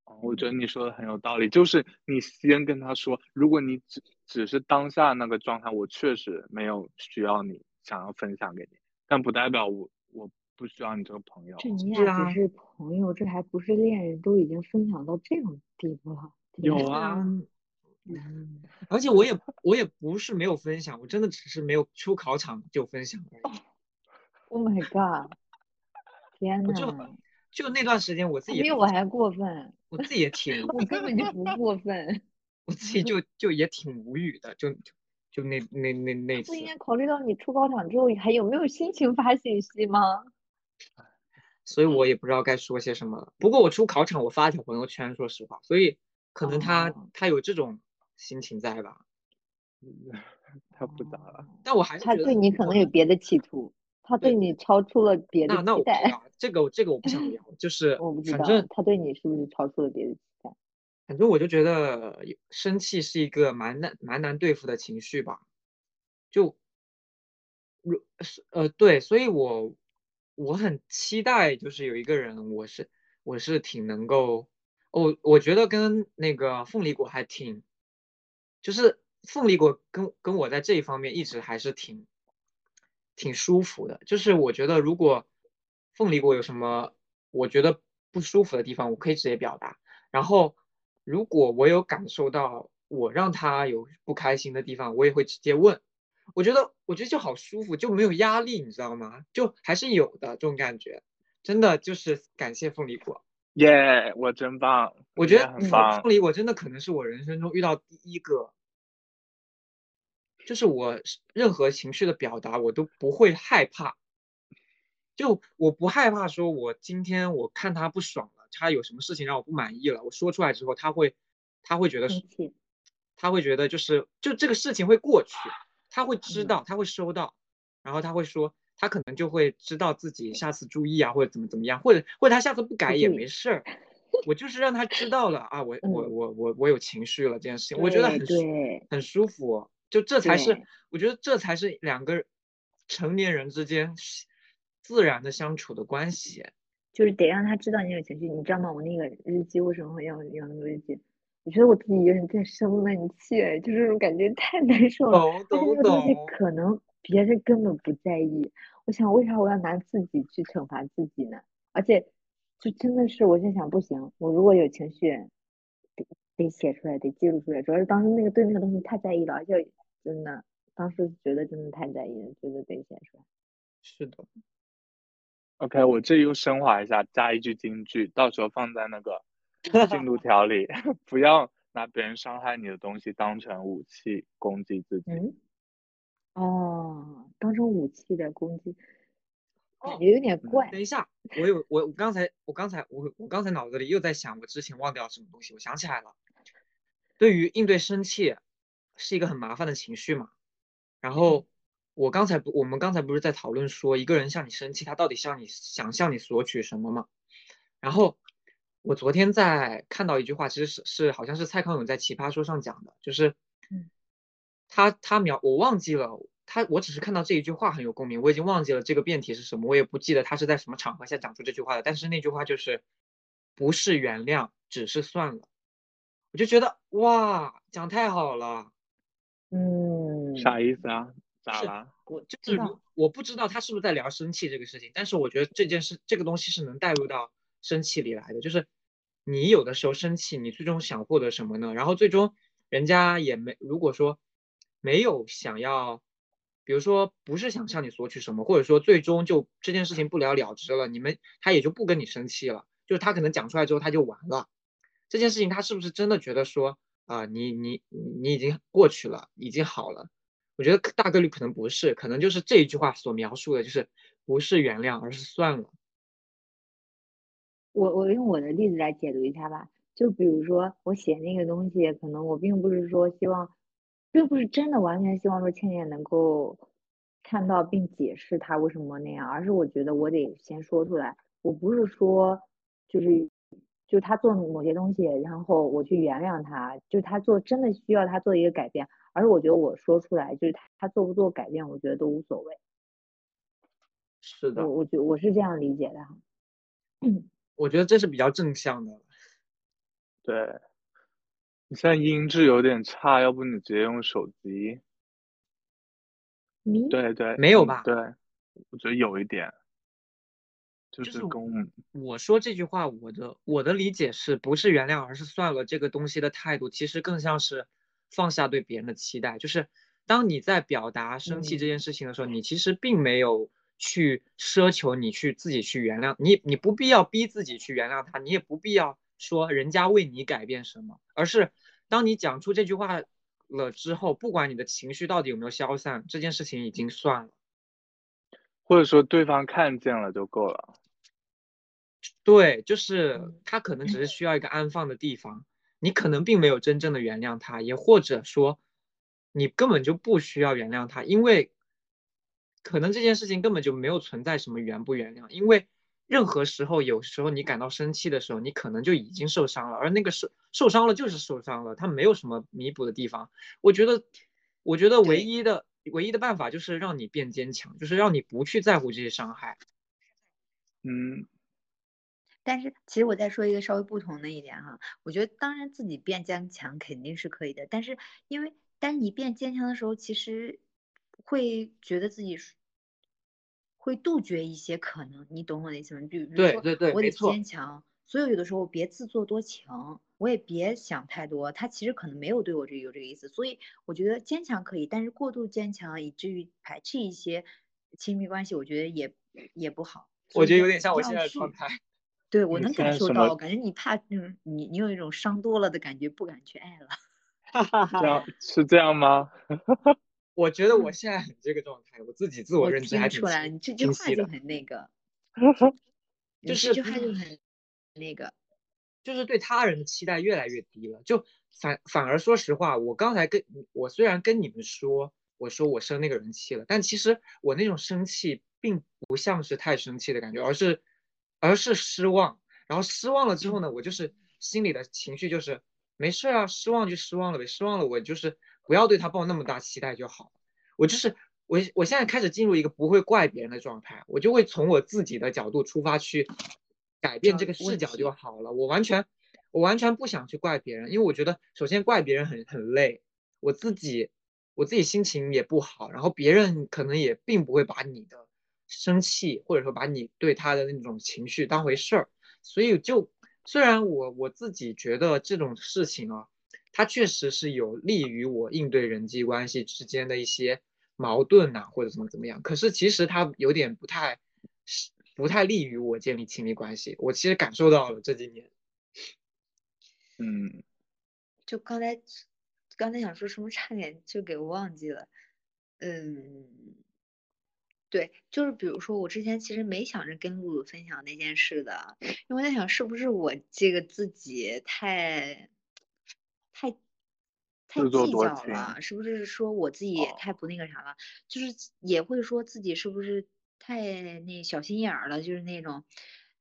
[SPEAKER 1] 哦，我觉得你说的很有道理，就是你先跟他说，如果你只只是当下那个状态，我确实没有需要你想要分享给你，但不代表我我不需要你这个朋友。
[SPEAKER 3] 这你俩只是朋友，这还不是恋人，都已经分享到这种。地步了，
[SPEAKER 1] 有啊，
[SPEAKER 2] 嗯，而且我也我也不是没有分享，我真的只是没有出考场就分享而已。
[SPEAKER 3] Oh my god！天呐，
[SPEAKER 2] 就就那段时间我自己
[SPEAKER 3] 比我还过分，
[SPEAKER 2] 我自己也挺，
[SPEAKER 3] 我根本就不过分，
[SPEAKER 2] 我自己就就也挺无语的，就就那那那那次。
[SPEAKER 3] 不应该考虑到你出考场之后还有没有心情发信息吗？
[SPEAKER 2] 所以我也不知道该说些什么了。不过我出考场，我发了条朋友圈，说实话，所以可能他他有这种心情在吧？
[SPEAKER 1] 太复杂了。
[SPEAKER 2] 但我还是
[SPEAKER 3] 他对你可能有别的企图，他对你超出了别的
[SPEAKER 2] 期待。这个这个我不想聊，就是
[SPEAKER 3] 我不知
[SPEAKER 2] 道，反正
[SPEAKER 3] 他对你是不是超出了别的期待？
[SPEAKER 2] 反正我就觉得生气是一个蛮难蛮难对付的情绪吧。就，如是呃对，所以我。我很期待，就是有一个人，我是我是挺能够，我我觉得跟那个凤梨果还挺，就是凤梨果跟跟我在这一方面一直还是挺挺舒服的。就是我觉得如果凤梨果有什么我觉得不舒服的地方，我可以直接表达。然后如果我有感受到我让他有不开心的地方，我也会直接问。我觉得，我觉得就好舒服，就没有压力，你知道吗？就还是有的这种感觉，真的就是感谢凤梨果，
[SPEAKER 1] 耶，我真棒，
[SPEAKER 2] 我觉得。凤梨果真的可能是我人生中遇到第一个，就是我任何情绪的表达我都不会害怕，就我不害怕说，我今天我看他不爽了，他有什么事情让我不满意了，我说出来之后，他会，他会觉得，他会觉得就是就这个事情会过去。他会知道，他会收到，然后他会说他可能就会知道自己下次注意啊，或者怎么怎么样，或者或者他下次不改也没事儿。我就是让他知道了啊，我我
[SPEAKER 3] 嗯
[SPEAKER 2] 我我我有情绪了这件事情，我觉得很舒很舒服，就这才是我觉得这才是两个成年人之间自然的相处的关系。
[SPEAKER 3] 就是得让他知道你有情绪，你知道吗？我那个日记为什么会要要那个日记？我觉得我自己有点在生闷气，就是感觉太难受了。
[SPEAKER 2] 懂
[SPEAKER 3] 懂
[SPEAKER 2] 懂
[SPEAKER 3] 那个东西，可能别人根本不在意，我想为啥我要拿自己去惩罚自己呢？而且就真的是，我在想不行，我如果有情绪，得得写出来，得记录出来。主要是当时那个对那个东西太在意了，而且真的当时觉得真的太在意了，觉得得写出来。
[SPEAKER 2] 是的
[SPEAKER 1] ，OK，我这又升华一下，加一句金句，到时候放在那个进度条里，不要拿别人伤害你的东西当成武器攻击自己。
[SPEAKER 3] 嗯，哦，当成武器的攻击，感
[SPEAKER 2] 哦
[SPEAKER 3] 觉有点怪。
[SPEAKER 2] 等一下，我有我我刚才我刚才我我刚才脑子里又在想我之前忘掉什么东西，我想起来了。对于应对生气是一个很麻烦的情绪嘛，然后我刚才不我们刚才不是在讨论说一个人向你生气，他到底向你想向你索取什么嘛？然后我昨天在看到一句话，其实是是好像是蔡康永在《奇葩说》上讲的，就是
[SPEAKER 3] 嗯
[SPEAKER 2] 他他描我忘记了。他我只是看到这一句话很有共鸣，我已经忘记了这个辩题是什么，我也不记得他是在什么场合下讲出这句话的。但是那句话就是，不是原谅，只是算了。我就觉得哇，讲太好了。
[SPEAKER 3] 嗯，
[SPEAKER 1] 啥意思啊？咋
[SPEAKER 2] 是
[SPEAKER 1] 啦？
[SPEAKER 3] 我
[SPEAKER 2] 就是我不知道他是不是在聊生气这个事情，但是我觉得这件事这个东西是能带入到生气里来的。就是你有的时候生气，你最终想获得什么呢？然后最终人家也没，如果说没有想要，比如说不是想向你索取什么，或者说最终就这件事情不了了之了，你们他也就不跟你生气了，就是他可能讲出来之后他就完了。这件事情他是不是真的觉得说啊、你你你已经过去了，已经好了？我觉得大概率可能不是，可能就是这一句话所描述的，就是不是原谅，而是算了。
[SPEAKER 3] 我我用我的例子来解读一下吧。就比如说我写那个东西，可能我并不是说希望，并不是真的完全希望说倩倩能够看到并解释他为什么那样，而是我觉得我得先说出来。我不是说就是就他做某些东西，然后我去原谅他，就他做真的需要他做一个改变，而是我觉得我说出来，就是他他做不做改变，我觉得都无所谓。
[SPEAKER 2] 是的
[SPEAKER 3] 我，我觉我是这样理解的哈。
[SPEAKER 2] 我觉得这是比较正向的。
[SPEAKER 1] 对，你现在音质有点差，要不你直接用手机？
[SPEAKER 3] 你
[SPEAKER 1] 对对，嗯
[SPEAKER 2] 没有吧
[SPEAKER 1] 对，我觉得有一点，就
[SPEAKER 2] 就是
[SPEAKER 1] 我们
[SPEAKER 2] 我说这句话，我的我的理解是不是原谅，而是算了。这个东西的态度，其实更像是放下对别人的期待。就是当你在表达生气这件事情的时候，你其实并没有去奢求你去自己去原谅你，你不必要逼自己去原谅他，你也不必要说人家为你改变什么，而是当你讲出这句话了之后，不管你的情绪到底有没有消散，这件事情已经算了。
[SPEAKER 1] 或者说对方看见了就够了。
[SPEAKER 2] 对，就是
[SPEAKER 3] 嗯
[SPEAKER 2] 他可能只是需要一个安放的地方，你可能并没有真正的原谅他，也或者说你根本就不需要原谅他，因为可能这件事情根本就没有存在什么原不原谅，因为任何时候，有时候你感到生气的时候，你可能就已经受伤了，而那个受受伤了就是受伤了，他没有什么弥补的地方。我觉得，我觉得唯一的唯一的办法就是让你变坚强，就是让你不去在乎这些伤害。
[SPEAKER 1] 嗯，
[SPEAKER 4] 但是其实我再说一个稍微不同的一点哈，我觉得当然自己变坚强肯定是可以的，但是因为当你变坚强的时候，其实会觉得自己是会杜绝一些可能，你懂我的意思吗？比如说
[SPEAKER 2] 对对对
[SPEAKER 4] 我得坚强，所以有的时候别自作多情，我也别想太多，他其实可能没有对我这有这个意思，所以我觉得坚强可以，但是过度坚强以至于排斥一些亲密关系，我觉得也也不好。
[SPEAKER 2] 我觉得有点像我现在的状态。
[SPEAKER 4] 对，我能感受到，感觉你怕，嗯，你你有一种伤多了的感觉，不敢去爱了。
[SPEAKER 1] 这样是这样吗？
[SPEAKER 2] 我觉得我现在很这个状态，我自己自我
[SPEAKER 4] 我
[SPEAKER 2] 认知还挺清
[SPEAKER 4] 出来了，你这句话就。很那个，你
[SPEAKER 2] 就是
[SPEAKER 4] 这句话就很那个。
[SPEAKER 2] 就是对他人的期待越来越低了，就反反而说实话，我刚才跟我虽然跟你们说，我说我生那个人气了，但其实我那种生气并不像是太生气的感觉，而是而是失望。然后失望了之后呢，我就是心里的情绪就是没事啊，失望就失望了呗，失望了我就是不要对他抱那么大期待就好。我就是我我现在开始进入一个不会怪别人的状态，我就会从我自己的角度出发去改变这个视角就好了。我完全我完全不想去怪别人，因为我觉得首先怪别人很很累，我自己我自己心情也不好，然后别人可能也并不会把你的生气或者说把你对他的那种情绪当回事儿。所以，就虽然我我自己觉得这种事情啊，它确实是有利于我应对人际关系之间的一些矛盾呐，或者怎么怎么样。可是其实它有点不太，不太利于我建立亲密关系。我其实感受到了这几年。
[SPEAKER 1] 嗯，
[SPEAKER 3] 就刚才刚才想说什么，差点就给忘记了。嗯。对，就是比如说，我之前其实没想着跟露露分享那件事的，因为我在想是不是我这个自己太太太计较了，是不是说我自己也太不那个啥了？就是也会说自己是不是太那小心眼儿了，就是那种，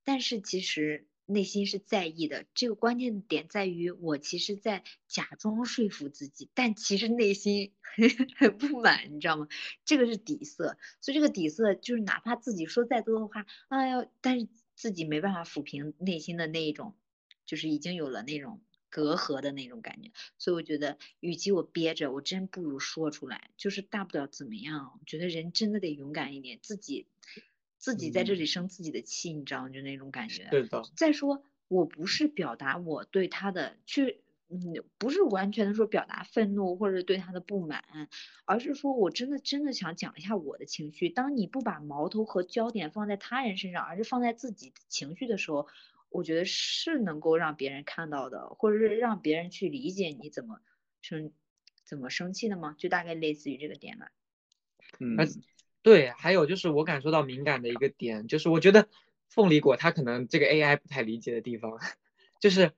[SPEAKER 3] 但是其实。内心是在意的，这个关键点在于我其实，在假装说服自己，但其实内心很 很不满，你知道吗？这个是底色，所以这个底色就是哪怕自己说再多的话，哎呀，但是自己没办法抚平内心的那一种，就是已经有了那种隔阂的那种感觉。所以我觉得，与其我憋着，我真不如说出来，就是大不了怎么样？我觉得人真的得勇敢一点，自己。自己在这里生自己的气，你知道吗？就那种感觉。
[SPEAKER 2] 对的。
[SPEAKER 3] 再说，我不是表达我对他的去，嗯，不是完全的说表达愤怒或者对他的不满，而是说我真的真的想讲一下我的情绪。当你不把矛头和焦点放在他人身上，而是放在自己的情绪的时候，我觉得是能够让别人看到的，或者是让别人去理解你怎么生怎么生气的吗？就大概类似于这个点吧。
[SPEAKER 1] 嗯。
[SPEAKER 2] 对，还有就是我感受到敏感的一个点，就是我觉得凤梨果它可能这个 AI 不太理解的地方，就是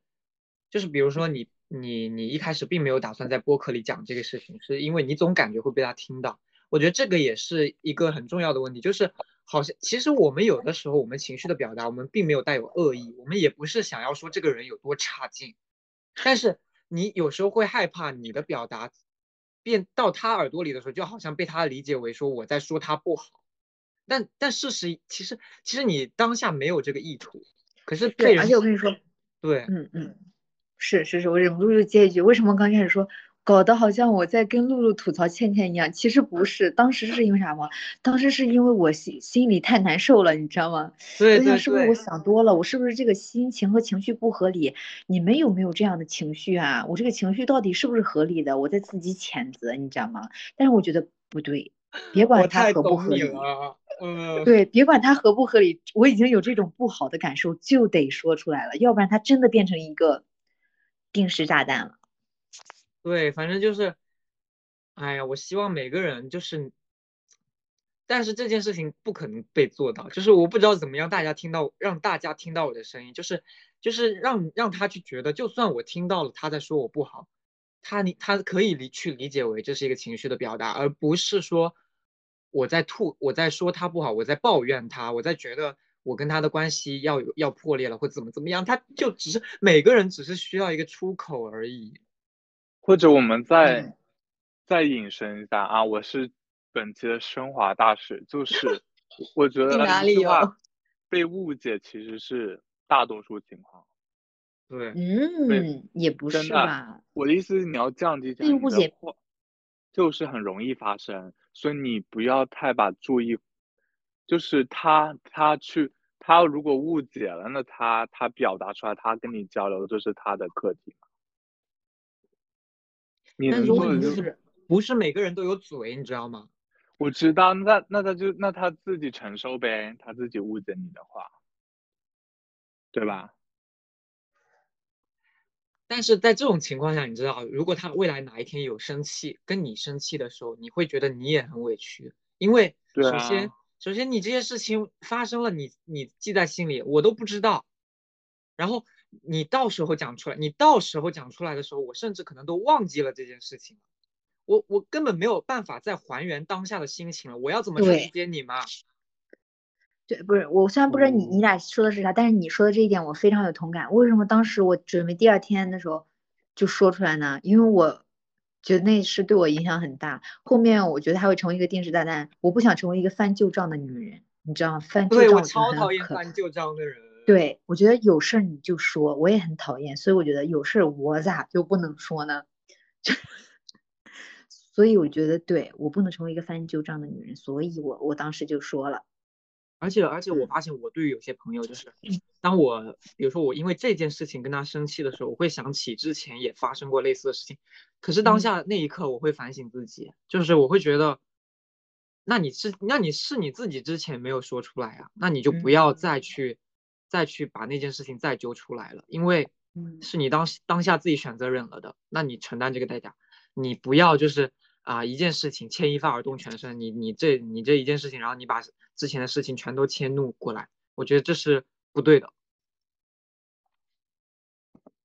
[SPEAKER 2] 就是比如说你你你一开始并没有打算在播客里讲这个事情，是因为你总感觉会被他听到。我觉得这个也是一个很重要的问题，就是好像其实我们有的时候我们情绪的表达，我们并没有带有恶意，我们也不是想要说这个人有多差劲，但是你有时候会害怕你的表达。变到他耳朵里的时候，就好像被他理解为说我在说他不好，但但事实其实其实你当下没有这个意图，可是
[SPEAKER 3] 对，而且我跟你说，
[SPEAKER 2] 对，
[SPEAKER 3] 嗯嗯，是是是，我忍不住就接一句，为什么刚开始说？搞得好像我在跟露露吐槽倩倩一样，其实不是。当时是因为啥吗？当时是因为我心心里太难受了，你知道吗？
[SPEAKER 2] 对
[SPEAKER 3] 对是不是我想多了？我是不是这个心情和情绪不合理？你们有没有这样的情绪啊？我这个情绪到底是不是合理的？我在自己谴责，你知道吗？但是我觉得不对，别管它合不合理。
[SPEAKER 2] 嗯。
[SPEAKER 3] 对，别管它合不合理，我已经有这种不好的感受，就得说出来了，要不然它真的变成一个定时炸弹了。
[SPEAKER 2] 对，反正就是，哎呀，我希望每个人就是，但是这件事情不可能被做到，就是我不知道怎么样大家听到，让大家听到我的声音，就是就是让让他去觉得，就算我听到了他在说我不好，他你他可以理去理解为这是一个情绪的表达，而不是说我在吐，我在说他不好，我在抱怨他，我在觉得我跟他的关系要要破裂了或怎么怎么样，他就只是每个人只是需要一个出口而已。
[SPEAKER 1] 或者我们再再引申一下啊，我是本期的升华大使，就 是我觉得 被误解其实是大多数情况。
[SPEAKER 2] 对，
[SPEAKER 3] 嗯，也不是吧？
[SPEAKER 1] 我的意思是你要降低
[SPEAKER 3] 被误解，
[SPEAKER 1] 就是很容易发生，所以你不要太把注意，就是他他去他如果误解了，那他他表达出来，他跟你交流，就是他的课题。
[SPEAKER 2] 但是问题是，不是每个人都有嘴，你知道吗？
[SPEAKER 1] 我知道，那那他就那他自己承受呗，他自己误解你的话，对吧？
[SPEAKER 2] 但是在这种情况下，你知道，如果他未来哪一天有生气，跟你生气的时候，你会觉得你也很委屈，因为首先，首先你这些事情发生了，你你记在心里，我都不知道，然后。你到时候讲出来，你到时候讲出来的时候，我甚至可能都忘记了这件事情，我我根本没有办法再还原当下的心情了。我要怎么去理解你嘛？
[SPEAKER 3] 对，不是我虽然不知道你你俩说的是啥，但是你说的这一点我非常有同感。为什么当时我准备第二天的时候就说出来呢？因为我觉得那是对我影响很大。后面我觉得他会成为一个定时炸弹，我不想成为一个翻旧账的女人，你知道吗？翻旧账
[SPEAKER 2] 对我超讨厌翻旧账的人。
[SPEAKER 3] 对，我觉得有事儿你就说，我也很讨厌，所以我觉得有事儿我咋就不能说呢？所以我觉得对我不能成为一个翻旧账的女人，所以我我当时就说了，
[SPEAKER 2] 而且而且我
[SPEAKER 3] 嗯。
[SPEAKER 2] 发现我对于有些朋友就是，当我比如说我因为这件事情跟他生气的时候，我会想起之前也发生过类似的事情，可是当
[SPEAKER 3] 嗯。
[SPEAKER 2] 下那一刻我会反省自己，就是我会觉得，那你是那你是你自己之前没有说出来啊，那你就不要再去再去把那件事情再揪出来了，因为
[SPEAKER 3] 嗯
[SPEAKER 2] 是你当当下自己选择忍了的，那你承担这个代价，你不要就是啊、一件事情牵一发而动全身，你你这你这一件事情，然后你把之前的事情全都迁怒过来，我觉得这是不对的。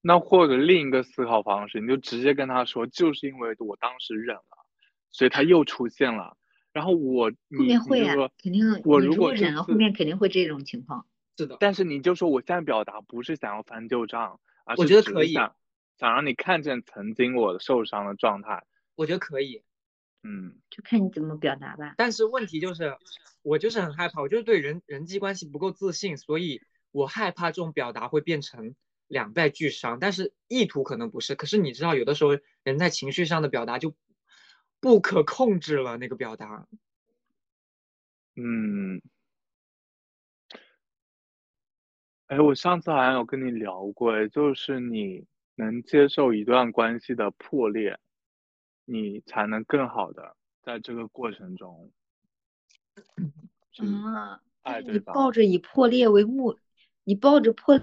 [SPEAKER 1] 那或者另一个思考方式，你就直接跟他说，就是因为我当时忍了，所以他又出现了。然后我
[SPEAKER 3] 后
[SPEAKER 1] 你
[SPEAKER 3] 面会啊肯定
[SPEAKER 1] 我如
[SPEAKER 3] 你如果忍了，后面肯定会这种情况。
[SPEAKER 2] 是的，
[SPEAKER 1] 但是你就说我现在表达不是想要翻旧账，而
[SPEAKER 2] 我
[SPEAKER 1] 是
[SPEAKER 2] 觉得可以
[SPEAKER 1] 想想让你看见曾经我受伤的状态。
[SPEAKER 2] 我觉得可以，
[SPEAKER 1] 嗯，
[SPEAKER 3] 就看你怎么表达吧。
[SPEAKER 2] 但是问题就是，我就是很害怕，我就是对人人际关系不够自信，所以我害怕这种表达会变成两败俱伤。但是意图可能不是，可是你知道，有的时候人在情绪上的表达就不可控制了，那个表达。
[SPEAKER 1] 嗯，哎，我上次好像有跟你聊过，哎，就是你能接受一段关系的破裂，你才能更好的在这个过程中 去
[SPEAKER 3] 啊，但是
[SPEAKER 1] 爱对方。
[SPEAKER 3] 你抱着以破裂为目，你抱着破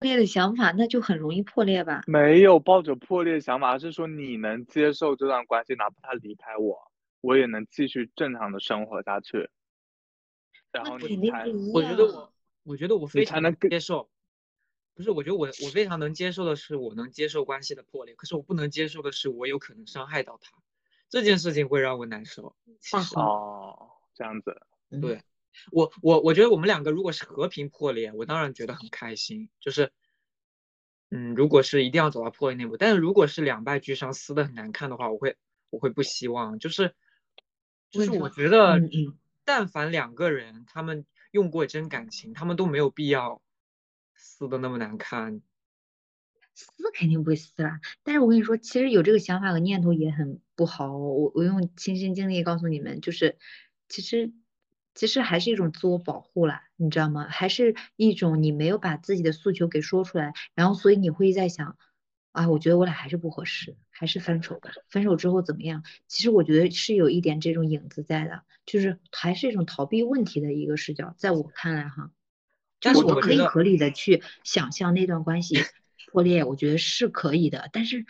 [SPEAKER 3] 裂的想法，那就很容易破裂吧？
[SPEAKER 1] 没有抱着破裂想法，而是说你能接受这段关系，哪怕他离开我，我也能继续正常的生活下去。然
[SPEAKER 3] 那
[SPEAKER 1] 后你才
[SPEAKER 3] 肯定不一
[SPEAKER 2] 我觉得
[SPEAKER 3] 样。
[SPEAKER 2] 我，觉得我非常
[SPEAKER 1] 才能
[SPEAKER 2] 接受，不是，我觉得我我非常能接受的是，我能接受关系的破裂，可是我不能接受的是，我有可能伤害到他，这件事情会让我难受。其实
[SPEAKER 1] 哦，这样子，
[SPEAKER 3] 嗯
[SPEAKER 2] 对我我我觉得我们两个如果是和平破裂，我当然觉得很开心，就是，嗯，如果是一定要走到破裂那步，但是如果是两败俱伤，撕的很难看的话，我会我会不希望，就是，就是我觉得但凡两个人他们用过真感情，他们都没有必要撕的那么难看。
[SPEAKER 3] 撕肯定不会撕啦。但是我跟你说，其实有这个想法和念头也很不好。我我用亲身经历告诉你们，就是其实其实还是一种自我保护啦，你知道吗？还是一种你没有把自己的诉求给说出来，然后所以你会在想，啊，我觉得我俩还是不合适，还是分手吧。分手之后怎么样？其实我觉得是有一点这种影子在的，就是还是一种逃避问题的一个视角，在我看来哈。就
[SPEAKER 2] 但
[SPEAKER 3] 是我可以合理的去想象那段关系破裂，我觉得是可以的。但是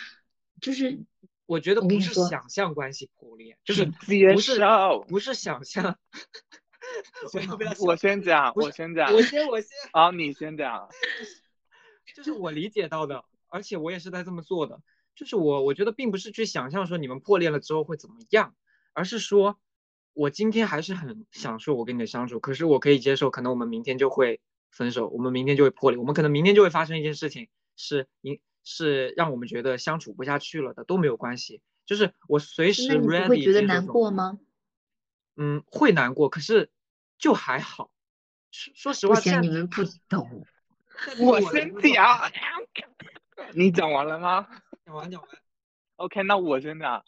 [SPEAKER 3] 就是
[SPEAKER 2] 我觉得不是想象关系破裂，就是
[SPEAKER 1] 接
[SPEAKER 2] 不是
[SPEAKER 1] 受。
[SPEAKER 2] 不是想象。我
[SPEAKER 1] 先讲，我先讲，
[SPEAKER 2] 我先我先，
[SPEAKER 1] 好，你先讲。
[SPEAKER 2] 就是我理解到的，而且我也是在这么做的。就是我我觉得并不是去想象说你们破裂了之后会怎么样，而是说我今天还是很享受我跟你的相处，可是我可以接受，可能我们明天就会分手，我们明天就会破裂，我们可能明天就会发生一件事情，是影是让我们觉得相处不下去了的，都没有关系。就是我随时 ready
[SPEAKER 3] 会觉得难过吗？
[SPEAKER 2] 嗯，会难过，可是就还好。说说实话，
[SPEAKER 3] 不行，你们不懂。
[SPEAKER 1] 我先讲。你讲完了吗
[SPEAKER 2] 讲完讲完。
[SPEAKER 1] ？OK，那我先讲。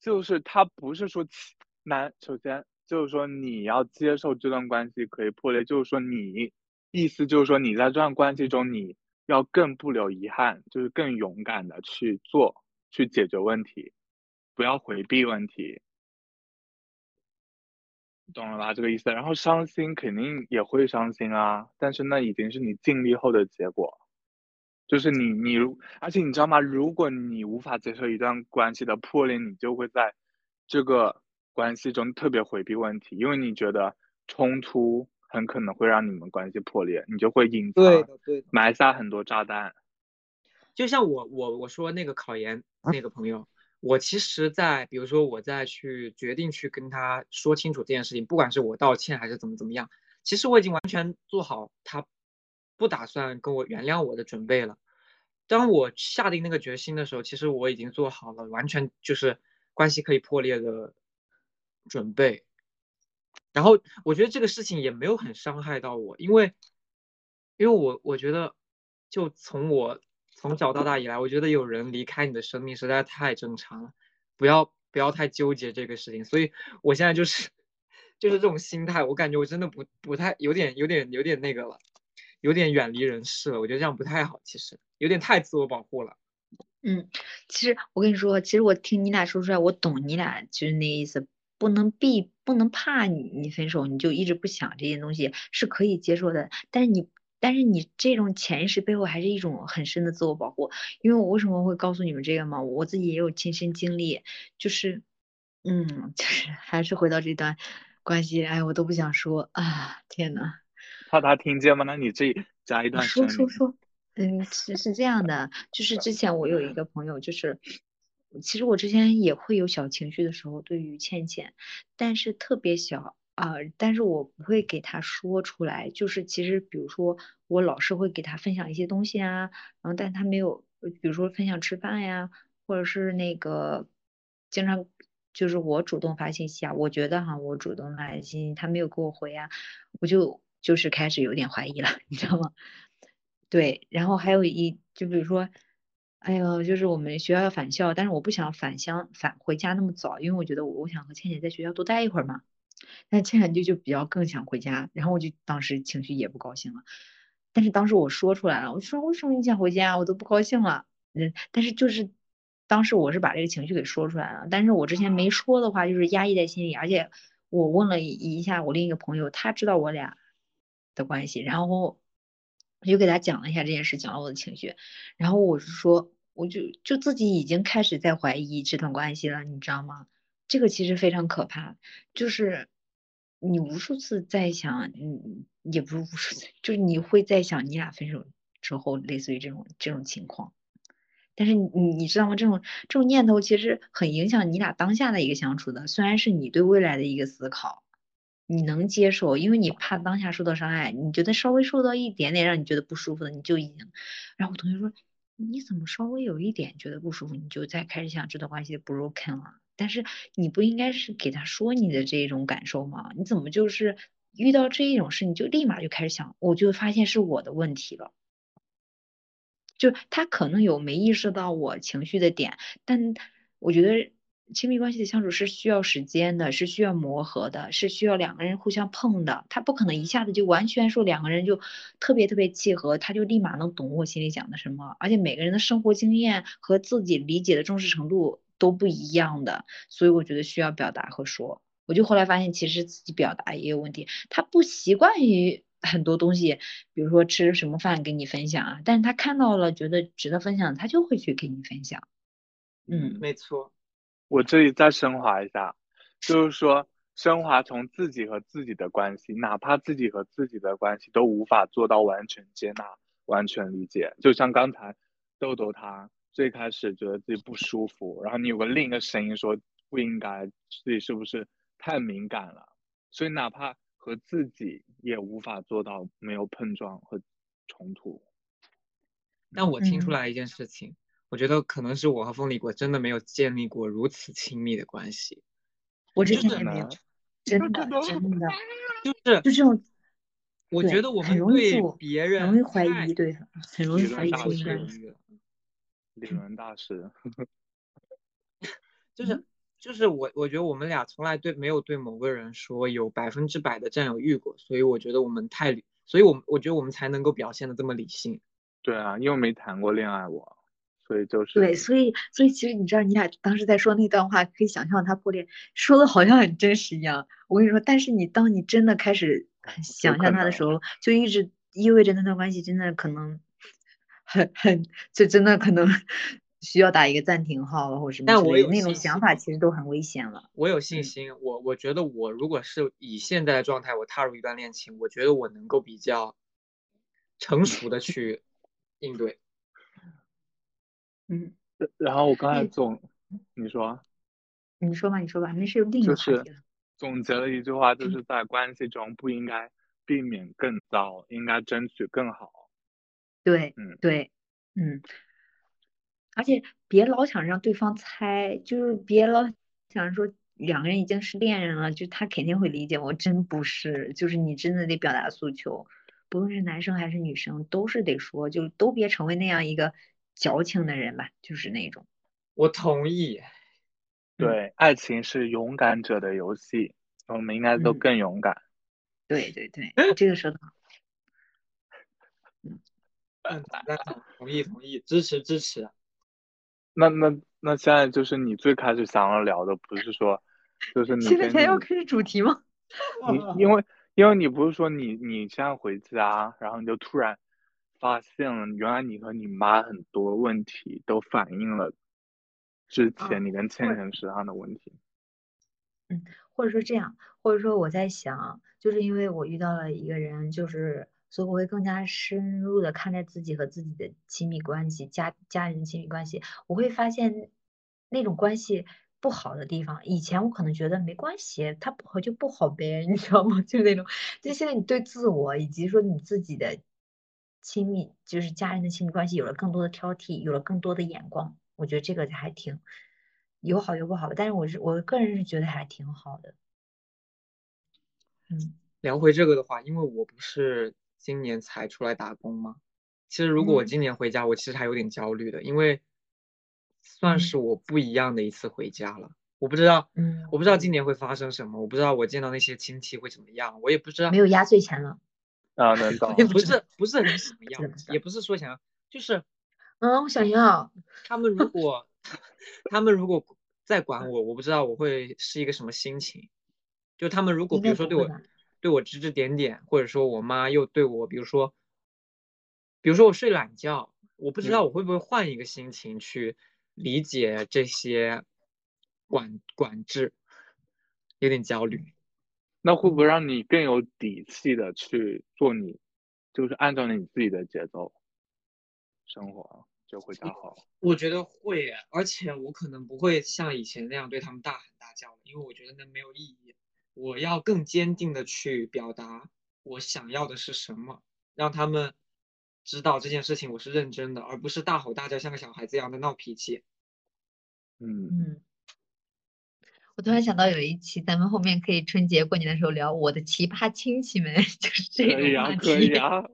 [SPEAKER 1] 就是他不是说其难，首先就是说你要接受这段关系可以破裂，就是说你意思就是说你在这段关系中你要更不留遗憾，就是更勇敢的去做，去解决问题，不要回避问题。懂了吧？这个意思。然后伤心肯定也会伤心啊，但是那已经是你尽力后的结果。就是你你如，而且你知道吗？如果你无法接受一段关系的破裂，你就会在这个关系中特别回避问题，因为你觉得冲突很可能会让你们关系破裂，你就会隐藏、
[SPEAKER 2] 对，对。
[SPEAKER 1] 埋下很多炸弹。
[SPEAKER 2] 就像我我我说那个考研那个朋友，我其实在比如说我在去决定去跟他说清楚这件事情，不管是我道歉还是怎么怎么样，其实我已经完全做好他不打算跟我原谅我的准备了。当我下定那个决心的时候，其实我已经做好了完全就是关系可以破裂的准备。然后我觉得这个事情也没有很伤害到我，因为因为我我觉得就从我从小到大以来，我觉得有人离开你的生命实在太正常了，不要不要太纠结这个事情。所以我现在就是 就是这种心态，我感觉我真的不不太有点有点有点那个了，有点远离人世了。我觉得这样不太好，其实有点太自我保护了。
[SPEAKER 3] 嗯，其实我跟你说，其实我听你俩说出来，我懂你俩就是那意思。不能避，不能怕你，你分手你就一直不想这些东西是可以接受的。但是你，但是你这种潜意识背后还是一种很深的自我保护。因为我为什么会告诉你们这个嘛？我自己也有亲身经历，就是，嗯，就是还是回到这段关系，哎，我都不想说啊！天呐，
[SPEAKER 1] 怕他听见吗？那你这加一段
[SPEAKER 3] 说说说，嗯，是是这样的，就是之前我有一个朋友，就是。其实我之前也会有小情绪的时候，对于倩倩，但是特别小啊，但是我不会给他说出来。就是其实，比如说我老是会给他分享一些东西啊，然后但他没有，比如说分享吃饭呀，或者是那个经常就是我主动发信息啊，我觉得哈，我主动发信息，他没有给我回啊，我就就是开始有点怀疑了，你知道吗？对，然后还有一就比如说。哎呦，就是我们学校要返校，但是我不想返乡返回家那么早，因为我觉得我我想和倩倩在学校多待一会儿嘛。那倩倩就就比较更想回家，然后我就当时情绪也不高兴了。但是当时我说出来了，我说为什么你想回家，我都不高兴了。嗯，但是就是当时我是把这个情绪给说出来了，但是我之前没说的话就是压抑在心里，而且我问了一下我另一个朋友，他知道我俩的关系，然后。我就给他讲了一下这件事，讲了我的情绪，然后我是说，我就就自己已经开始在怀疑这段关系了，你知道吗？这个其实非常可怕，就是你无数次在想，嗯，也不是无数次，就是你会在想你俩分手之后，类似于这种这种情况，但是你你知道吗？这种这种念头其实很影响你俩当下的一个相处的，虽然是你对未来的一个思考。你能接受，因为你怕当下受到伤害，你觉得稍微受到一点点让你觉得不舒服的，你就已经。然后我同学说，你怎么稍微有一点觉得不舒服，你就再开始想这段关系 broken 了？但是你不应该是给他说你的这种感受吗？你怎么就是遇到这一种事，你就立马就开始想，我就发现是我的问题了。就他可能有没意识到我情绪的点，但我觉得。亲密关系的相处是需要时间的，是需要磨合的，是需要两个人互相碰的。他不可能一下子就完全说两个人就特别特别契合，他就立马能懂我心里想的什么。而且每个人的生活经验和自己理解的重视程度都不一样的，所以我觉得需要表达和说。我就后来发现，其实自己表达也有问题。他不习惯于很多东西，比如说吃什么饭跟你分享啊，但是他看到了觉得值得分享，他就会去跟你分享。
[SPEAKER 2] 嗯，没错。
[SPEAKER 1] 我这里再升华一下，就是说升华从自己和自己的关系，哪怕自己和自己的关系都无法做到完全接纳、完全理解。就像刚才豆豆他最开始觉得自己不舒服，然后你有个另一个声音说不应该，自己是不是太敏感了？所以哪怕和自己也无法做到没有碰撞和冲突。
[SPEAKER 2] 但我听出来一件事情。我觉得可能是我和凤梨果真的没有建立过如此亲密的关系。
[SPEAKER 3] 我之前也没有，真的真的，
[SPEAKER 2] 就是
[SPEAKER 3] 就这种。
[SPEAKER 2] 我觉得我们对别人
[SPEAKER 3] 容易怀疑，对，很容易怀疑亲密关
[SPEAKER 1] 系。理论大师，
[SPEAKER 2] 就是就是我我觉得我们俩从来对没有对某个人说有百分之百的占有欲过，所以我觉得我们太理，所以我我觉得我们才能够表现的这么理性。
[SPEAKER 1] 对啊，因为没谈过恋爱我。所以就是
[SPEAKER 3] 对，所以所以其实你知道，你俩当时在说那段话，可以想象他破裂，说的好像很真实一样。我跟你说，但是你当你真的开始想象他的时候，就一直意味着那段关系真的可能很很，就真的可能 需要打一个暂停号或者什么。
[SPEAKER 2] 但我有
[SPEAKER 3] 那种想法，其实都很危险了。
[SPEAKER 2] 我有信心，我我觉得我如果是以现在的状态，我踏入一段恋情，我觉得我能够比较成熟的去应对。
[SPEAKER 3] 嗯，
[SPEAKER 1] 然后我刚才总，你说，
[SPEAKER 3] 你说吧，你说吧，那是另一个话题
[SPEAKER 1] 了。总结了一句话，就是在关系中不应该避免更糟，应该争取更好。
[SPEAKER 3] 对，
[SPEAKER 1] 嗯
[SPEAKER 3] 对，嗯，而且别老想让对方猜，就是别老想说两个人已经是恋人了，就他肯定会理解我，真不是，就是你真的得表达诉求，不论是男生还是女生，都是得说，就都别成为那样一个矫情的人吧，就是那种。
[SPEAKER 2] 我同意。
[SPEAKER 1] 对，爱情是勇敢者的游戏，我们应该都
[SPEAKER 3] 嗯
[SPEAKER 1] 更勇敢。
[SPEAKER 3] 对对对，这个说的好。
[SPEAKER 2] 赞同赞同，意同意，支持支持。
[SPEAKER 1] 那那那现在就是你最开始想要聊的，不是说，就是你
[SPEAKER 3] 现在才要开始主题吗？
[SPEAKER 1] 你因为因为你不是说你你现在回家，然后你就突然发现了，原来你和你妈很多问题都反映了之
[SPEAKER 3] 啊
[SPEAKER 1] 前你跟倩
[SPEAKER 3] 会
[SPEAKER 1] 倩身上的问题。
[SPEAKER 3] 嗯或者说这样，或者说我在想，就是因为我遇到了一个人，就是所以我会更加深入的看待自己和自己的亲密关系、家家人亲密关系，我会发现那种关系不好的地方，以前我可能觉得没关系，他不好就不好呗，你知道吗？就那种，就现在你对自我以及说你自己的亲密，就是家人的亲密关系有了更多的挑剔，有了更多的眼光，我觉得这个还挺。有好有不好，但是我是我个人是觉得还挺好的。嗯
[SPEAKER 2] 聊回这个的话，因为我不是今年才出来打工吗？其实如果我
[SPEAKER 3] 嗯
[SPEAKER 2] 今年回家，我其实还有点焦虑的，因为算
[SPEAKER 3] 嗯
[SPEAKER 2] 是我不一样的一次回家了。我不知道，
[SPEAKER 3] 嗯，
[SPEAKER 2] 我不知道今年会发生什么，我不知道我见到那些亲戚会怎么样，我也不知道
[SPEAKER 3] 没，有压岁钱了。
[SPEAKER 1] 啊，能懂
[SPEAKER 2] 也不是不是很什么样
[SPEAKER 3] 知道知，道
[SPEAKER 2] 也不是说想要，就是
[SPEAKER 3] 嗯，我想要。
[SPEAKER 2] 他们如果 他们如果再管我，我不知道我会是一个什么心情。就他们如果比如说对我对我指指点点，或者说我妈又对我，比如说比如说我睡懒觉，我不知道
[SPEAKER 1] 嗯
[SPEAKER 2] 我会不会换一个心情去理解这些管管制，有点焦虑。
[SPEAKER 1] 那会不会让你更有底气的去做你，就是按照你自己的节奏生活，就会较好。
[SPEAKER 2] 我觉得会，而且我可能不会像以前那样对他们大喊大叫，因为我觉得那没有意义。我要更坚定的去表达我想要的是什么，让他们知道这件事情我是认真的，而不是大吼大叫像个小孩子一样的闹脾气。
[SPEAKER 1] 嗯，
[SPEAKER 3] 嗯，我突然想到有一期咱们后面可以春节过年的时候聊我的奇葩亲戚们，就是这
[SPEAKER 1] 可以啊，可以，啊，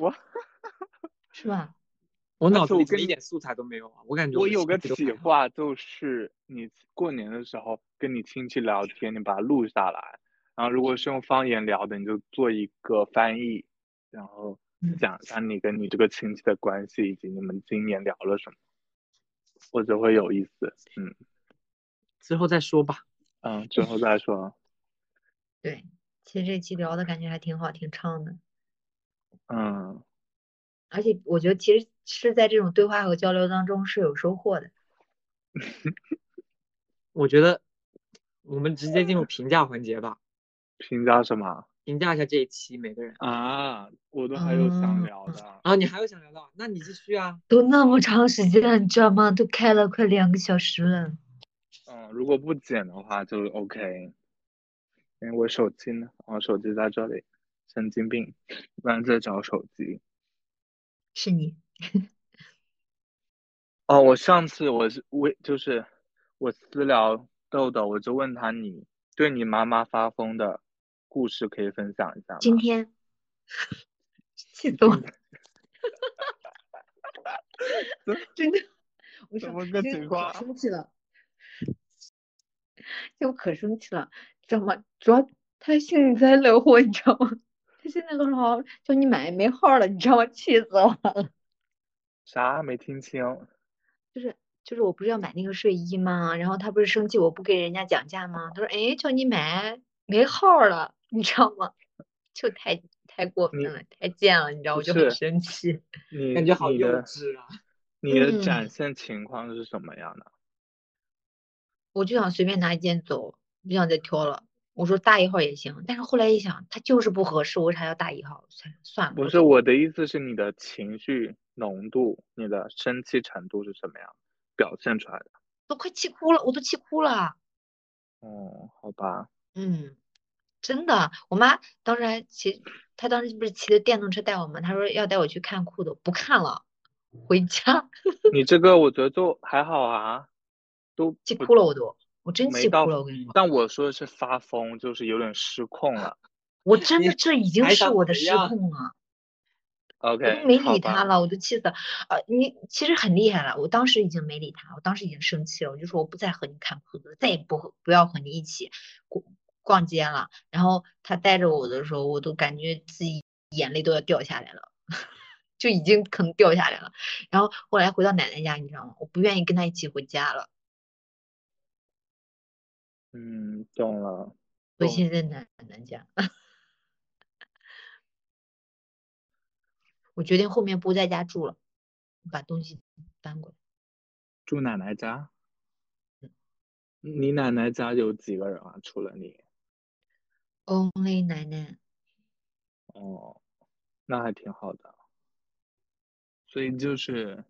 [SPEAKER 1] 我
[SPEAKER 3] 是吧？
[SPEAKER 2] 我脑子里一点素材都没有啊！我感觉的
[SPEAKER 1] 我有个企划，就是你过年的时候跟你亲戚聊天，你把它录下来，然后如果是用方言聊的，你就做一个翻译，然后
[SPEAKER 3] 嗯
[SPEAKER 1] 讲一下你跟你这个亲戚的关系，以及你们今年聊了什么，我就会有意思。嗯
[SPEAKER 2] 之后再说吧。
[SPEAKER 1] 嗯，之后再说。
[SPEAKER 3] 对，其实这期聊的感觉还挺好，挺畅的。
[SPEAKER 1] 嗯，
[SPEAKER 3] 而且我觉得其实是在这种对话和交流当中是有收获的。
[SPEAKER 2] 我觉得我们直接进入评价环节吧，
[SPEAKER 1] 评价什么
[SPEAKER 2] 评价一下这一期每个人。
[SPEAKER 1] 啊？我都还有想
[SPEAKER 3] 嗯
[SPEAKER 1] 聊的。
[SPEAKER 2] 啊，你还有想聊的？那你继续啊。
[SPEAKER 3] 都那么长时间了，你知道吗？都开了快两个小时了。
[SPEAKER 1] 嗯，如果不剪的话就 OK。因为我手机呢，我手机在这里，神经病，不然在找手机。
[SPEAKER 3] 是你，
[SPEAKER 1] 哦，我上次我是我就是我私聊豆豆，我就问他你对你妈妈发疯的故事可以分享一下吗？
[SPEAKER 3] 今天 气死我了！真的，我说
[SPEAKER 1] 怎么个情况
[SPEAKER 3] 生气了，就可生气了，知道吗？主要他幸灾乐祸，你知道吗？他现在都说叫你买没号了，你知道吗？气死我了！
[SPEAKER 1] 啥没听清？
[SPEAKER 3] 就是就是我不是要买那个睡衣吗？然后他不是生气我不给人家讲价吗？他说哎叫你买没号了，你知道吗？就太太过分了，太贱了，你知道，
[SPEAKER 1] 不
[SPEAKER 3] 我就很生气。
[SPEAKER 1] 你
[SPEAKER 2] 感觉好幼稚啊！
[SPEAKER 1] 你的
[SPEAKER 3] 嗯
[SPEAKER 1] 展现情况是什么样的？
[SPEAKER 3] 我就想随便拿一件走，不想再挑了。我说大一号也行，但是后来一想，它就是不合适，我为啥要大一号？算算了，
[SPEAKER 1] 不是我的意思是你的情绪浓度，你的生气程度是什么样表现出来的？
[SPEAKER 3] 都快气哭了，我都气哭了。
[SPEAKER 1] 哦，好吧，
[SPEAKER 3] 嗯，真的，我妈当时还骑，她当时不是骑着电动车带我们，她说要带我去看裤子，不看了，回家。
[SPEAKER 1] 你这个我觉得就还好啊，都
[SPEAKER 3] 气哭了我都，我真气哭了，我跟你说，
[SPEAKER 1] 但我说的是发疯，就是有点失控了。
[SPEAKER 3] 我真的这已经是我的失控了。
[SPEAKER 1] OK，
[SPEAKER 3] 没理他了，我都气死了。呃，你其实很厉害了，我当时已经没理他，我当时已经生气了，我就说我不再和你看裤子，再也不和不要和你一起逛逛街了。然后他带着我的时候，我都感觉自己眼泪都要掉下来了，就已经可能掉下来了。然后后来回到奶奶家，你知道吗？我不愿意跟他一起回家了，
[SPEAKER 1] 嗯，懂了。
[SPEAKER 3] 我
[SPEAKER 1] 懂
[SPEAKER 3] 现在在奶奶家。我决定后面不在家住了，把东西搬过来。
[SPEAKER 1] 住奶奶家？
[SPEAKER 3] 嗯
[SPEAKER 1] 你奶奶家有几个人啊？除了你
[SPEAKER 3] ？Only 奶奶，
[SPEAKER 1] 哦，那还挺好的。所以就是，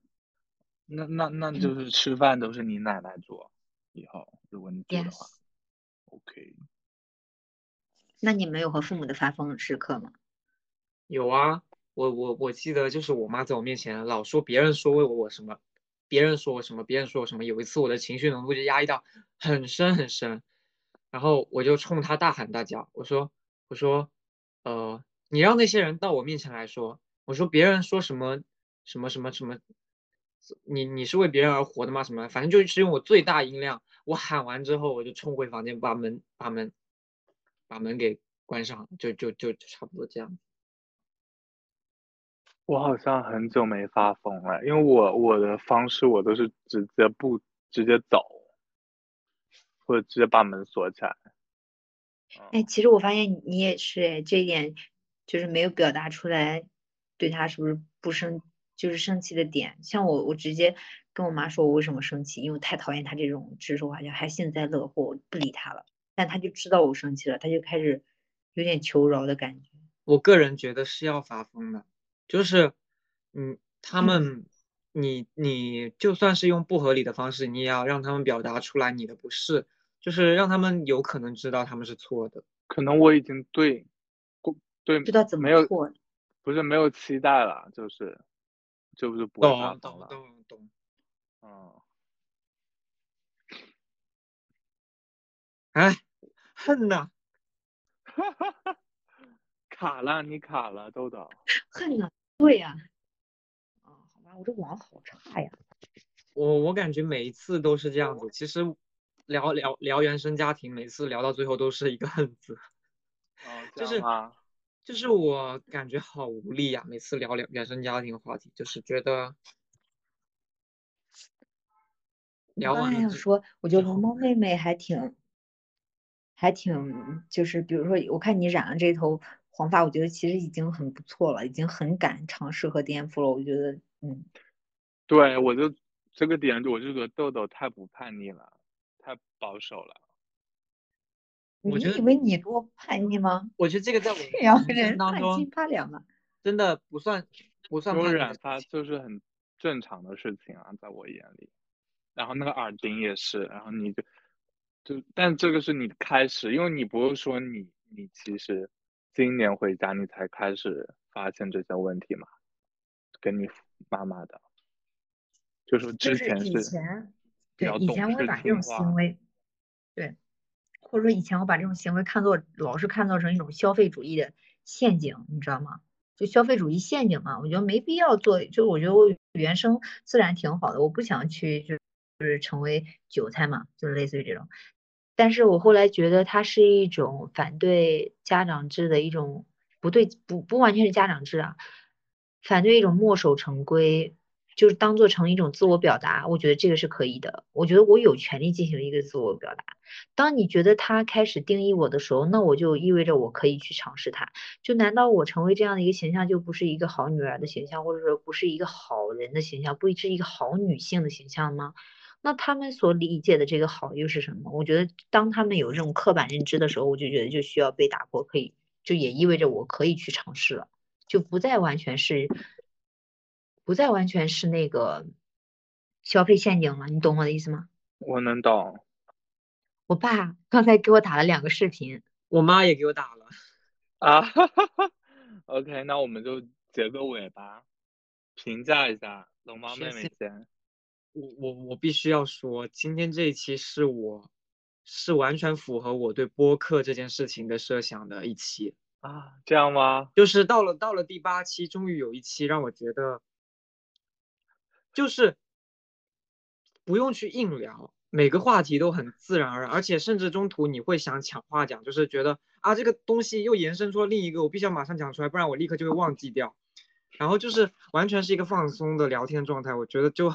[SPEAKER 1] 那那那
[SPEAKER 3] 嗯
[SPEAKER 1] 就是吃饭都是你奶奶做，以后如果你住的话
[SPEAKER 3] Yes，
[SPEAKER 1] ，OK。
[SPEAKER 3] 那你没有和父母的发疯时刻吗？
[SPEAKER 2] 有啊，我我我记得就是我妈在我面前老说别人说我我什么，别人说我什么，别人说我什么。有一次我的情绪浓度就压抑到很深很深，然后我就冲她大喊大叫，我说我说，呃，你让那些人到我面前来说，我说别人说什么什么什么什么，你你是为别人而活的吗？什么，反正就是用我最大音量，我喊完之后我就冲回房间，把门把门把门给关上，就就就就差不多这样。
[SPEAKER 1] 我好像很久没发疯了，因为我我的方式我都是直接不直接走，或者直接把门锁起来。
[SPEAKER 3] 哎，
[SPEAKER 1] 嗯，
[SPEAKER 3] 其实我发现你也是，哎，这一点就是没有表达出来，对他是不是不生，就是生气的点。像我，我直接跟我妈说我为什么生气，因为我太讨厌他这种指手画脚，还幸灾乐祸，我不理他了。但他就知道我生气了，他就开始有点求饶的感觉。
[SPEAKER 2] 我个人觉得是要发疯的，就是，嗯，他
[SPEAKER 3] 嗯
[SPEAKER 2] 们，你你就算是用不合理的方式，你也要让他们表达出来你的不是，就是让他们有可能知道他们是错的。
[SPEAKER 1] 可能我已经对，过对
[SPEAKER 3] 知道怎么
[SPEAKER 1] 没有
[SPEAKER 3] 错，
[SPEAKER 1] 不是没有期待了，就是就是不会发
[SPEAKER 2] 懂懂
[SPEAKER 1] 疯了。
[SPEAKER 2] 懂懂。
[SPEAKER 1] 嗯，
[SPEAKER 2] 哎，恨呐！
[SPEAKER 1] 卡了，你卡了，豆豆。
[SPEAKER 3] 恨呐？对呀、啊，好吧，我这网好差呀。
[SPEAKER 2] 我我感觉每一次都是这样子。其实聊聊聊原生家庭，每次聊到最后都是一个恨字。
[SPEAKER 1] 哦，
[SPEAKER 2] 就是？就是我感觉好无力呀、每次聊聊原生家庭的话题，就是觉得聊完了
[SPEAKER 3] 想说，我觉得龙猫妹妹还挺，还挺，就是比如说，我看你染了这头黄发，我觉得其实已经很不错了，已经很敢尝试和颠覆了。我觉得，嗯，
[SPEAKER 1] 对，我就这个点，我就觉得豆豆太不叛逆了，太保守了。
[SPEAKER 3] 你
[SPEAKER 2] 我觉得
[SPEAKER 3] 以为你多叛逆吗？
[SPEAKER 2] 我觉得这个在我的
[SPEAKER 3] 这样
[SPEAKER 2] 人
[SPEAKER 3] 人
[SPEAKER 2] 生当中
[SPEAKER 3] 八两的。
[SPEAKER 2] 真的不算不算叛
[SPEAKER 1] 染发就是很正常的事情啊，在我眼里。然后那个耳钉也是，然后你就就，但这个是你开始，因为你不是说你你其实今年回家你才开始发现这些问题嘛，跟你妈妈的，就
[SPEAKER 3] 是
[SPEAKER 1] 之前是
[SPEAKER 3] 前，
[SPEAKER 1] 比
[SPEAKER 3] 对，以
[SPEAKER 1] 较懂事
[SPEAKER 3] 前我会把这种行为，对，或者说以前我把这种行为看作老是看作成一种消费主义的陷阱，你知道吗？就消费主义陷阱嘛，我觉得没必要做，就我觉得我原生自然挺好的，我不想去就就是成为韭菜嘛，就是类似于这种。但是我后来觉得它是一种反对家长制的一种不对，不不完全是家长制啊，反对一种墨守成规，就是当做成一种自我表达，我觉得这个是可以的。我觉得我有权利进行一个自我表达。当你觉得他开始定义我的时候，那我就意味着我可以去尝试他。就难道我成为这样的一个形象，就不是一个好女儿的形象，或者说不是一个好人的形象，不是一个好女性的形象吗？那他们所理解的这个好又是什么？我觉得当他们有这种刻板认知的时候，我就觉得就需要被打破，可以就也意味着我可以去尝试了，就不再完全是不再完全是那个消费陷阱了，你懂我的意思吗？
[SPEAKER 1] 我能懂，
[SPEAKER 3] 我爸刚才给我打了两个视频，
[SPEAKER 2] 我妈也给我打了。
[SPEAKER 1] 啊，哈哈哈。OK，那我们就结个尾吧，评价一下龙猫妹妹先。
[SPEAKER 2] 我我我必须要说，今天这一期是我，是完全符合我对播客这件事情的设想的一期
[SPEAKER 1] 啊，这样吗？
[SPEAKER 2] 就是到了到了第八期，终于有一期让我觉得，就是不用去硬聊，每个话题都很自然而然，而且甚至中途你会想抢话讲，就是觉得啊这个东西又延伸出了另一个，我必须要马上讲出来，不然我立刻就会忘记掉，然后就是完全是一个放松的聊天状态，我觉得就。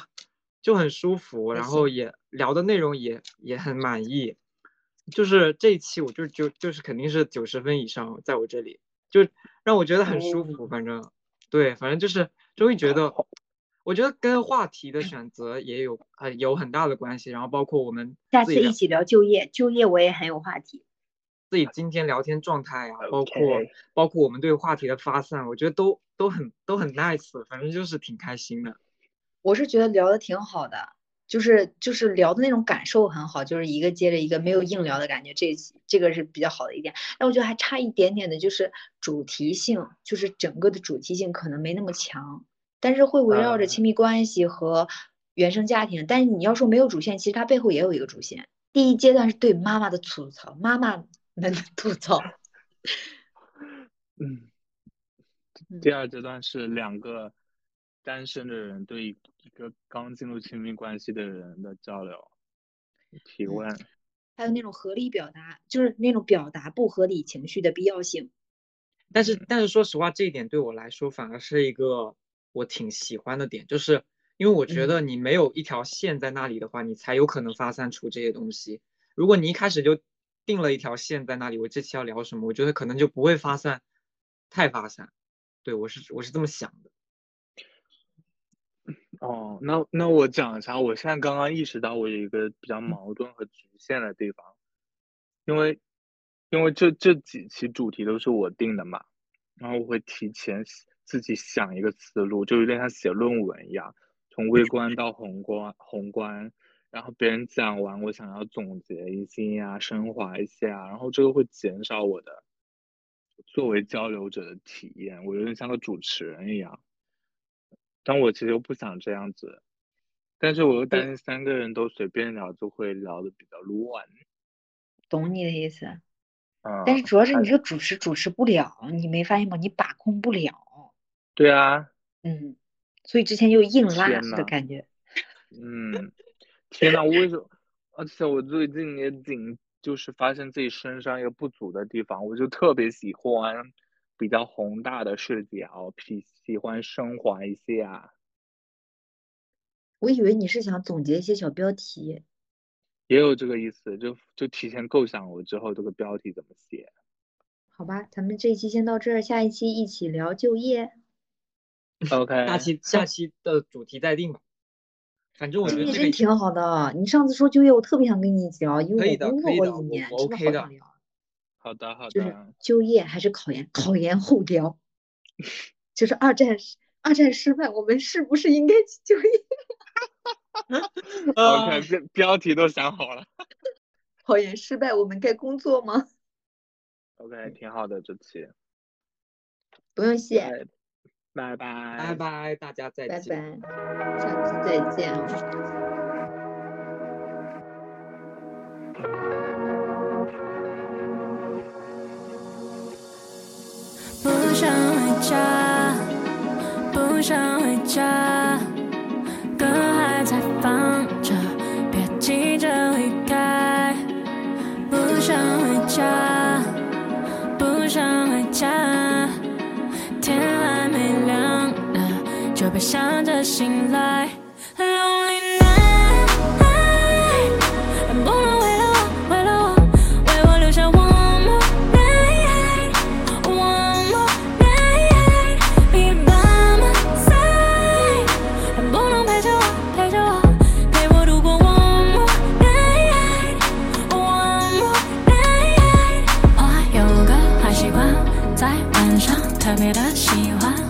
[SPEAKER 2] 就很舒服，然后也聊的内容也也很满意，就是这一期我就就就是肯定是九十分以上，在我这里就让我觉得很舒服，反正对，反正就是终于觉得，我觉得跟话题的选择也有呃有很大的关系，然后包括我们
[SPEAKER 3] 下次一起聊就业，就业我也很有话题，
[SPEAKER 2] 自己今天聊天状态啊，包括包括我们对话题的发散，我觉得都都很都很 nice，反正就是挺开心的。
[SPEAKER 3] 我是觉得聊的挺好的，就是就是聊的那种感受很好，就是一个接着一个，没有硬聊的感觉，这这个是比较好的一点。但我觉得还差一点点的，就是主题性，就是整个的主题性可能没那么强，但是会围绕着亲密关系和原生家庭。但是你要说没有主线，其实它背后也有一个主线。第一阶段是对妈妈的吐槽，妈妈们的吐槽。
[SPEAKER 1] 嗯，第二阶段是两个。单身的人对一个刚进入亲密关系的人的交流、提问，
[SPEAKER 3] 还有那种合理表达，就是那种表达不合理情绪的必要性。
[SPEAKER 2] 但是，但是说实话，这一点对我来说反而是一个我挺喜欢的点，就是因为我觉得你没有一条线在那里的话，你才有可能发散出这些东西。如果你一开始就定了一条线在那里，我这期要聊什么，我觉得可能就不会发散，太发散。对我是我是这么想的。
[SPEAKER 1] 哦，那那我讲一下，我现在刚刚意识到我有一个比较矛盾和局限的地方，因为因为这这几期主题都是我定的嘛，然后我会提前自己想一个思路，就有点像写论文一样，从微观到宏观，宏观，然后别人讲完，我想要总结一些啊，升华一些啊，然后这个会减少我的作为交流者的体验，我有点像个主持人一样。但我其实又不想这样子，但是我又担心三个人都随便聊就会聊的比较乱。
[SPEAKER 3] 懂你的意思，
[SPEAKER 1] 嗯。
[SPEAKER 3] 但是主要是你这个主持主持不了，你没发现吗？你把控不了。
[SPEAKER 1] 对啊。
[SPEAKER 3] 嗯。所以之前又硬拉的感觉。
[SPEAKER 1] 嗯。天呐，我为什么？而且我最近也紧，就是发现自己身上一个不足的地方，我就特别喜欢。比较宏大的视角，喜喜欢升华一些啊。
[SPEAKER 3] 我以为你是想总结一些小标题，
[SPEAKER 1] 也有这个意思，就就提前构想我之后这个标题怎么写。
[SPEAKER 3] 好吧，咱们这一期先到这儿，下一期一起聊就业。
[SPEAKER 1] OK，
[SPEAKER 2] 下期下期的主题再定吧。反正我觉得
[SPEAKER 3] 真挺好的。你上次说就业，我特别想跟你聊，因为我工作过一年，真的好想聊。
[SPEAKER 1] 好的，好的。
[SPEAKER 3] 就是就业还是考研？考研后聊。就是二战，二战失败，我们是不是应该去就业
[SPEAKER 1] ？OK，标标题都想好了。
[SPEAKER 3] 考研失败，我们该工作吗
[SPEAKER 1] ？OK，挺好的这期。
[SPEAKER 3] 不用谢。
[SPEAKER 1] 拜拜。
[SPEAKER 2] 拜拜，大家再
[SPEAKER 3] 见。拜拜，下次再见。
[SPEAKER 5] 不想回家，不想回家，歌还在放着，别急着离开。不想回家，想着醒来，lonely night，不能为了我，为了我，为我留下 one more night，one more night，be by my side，不能陪着我，陪着我，陪我度过 one more night，one more night。我有个坏习惯，在晚上特别的喜欢。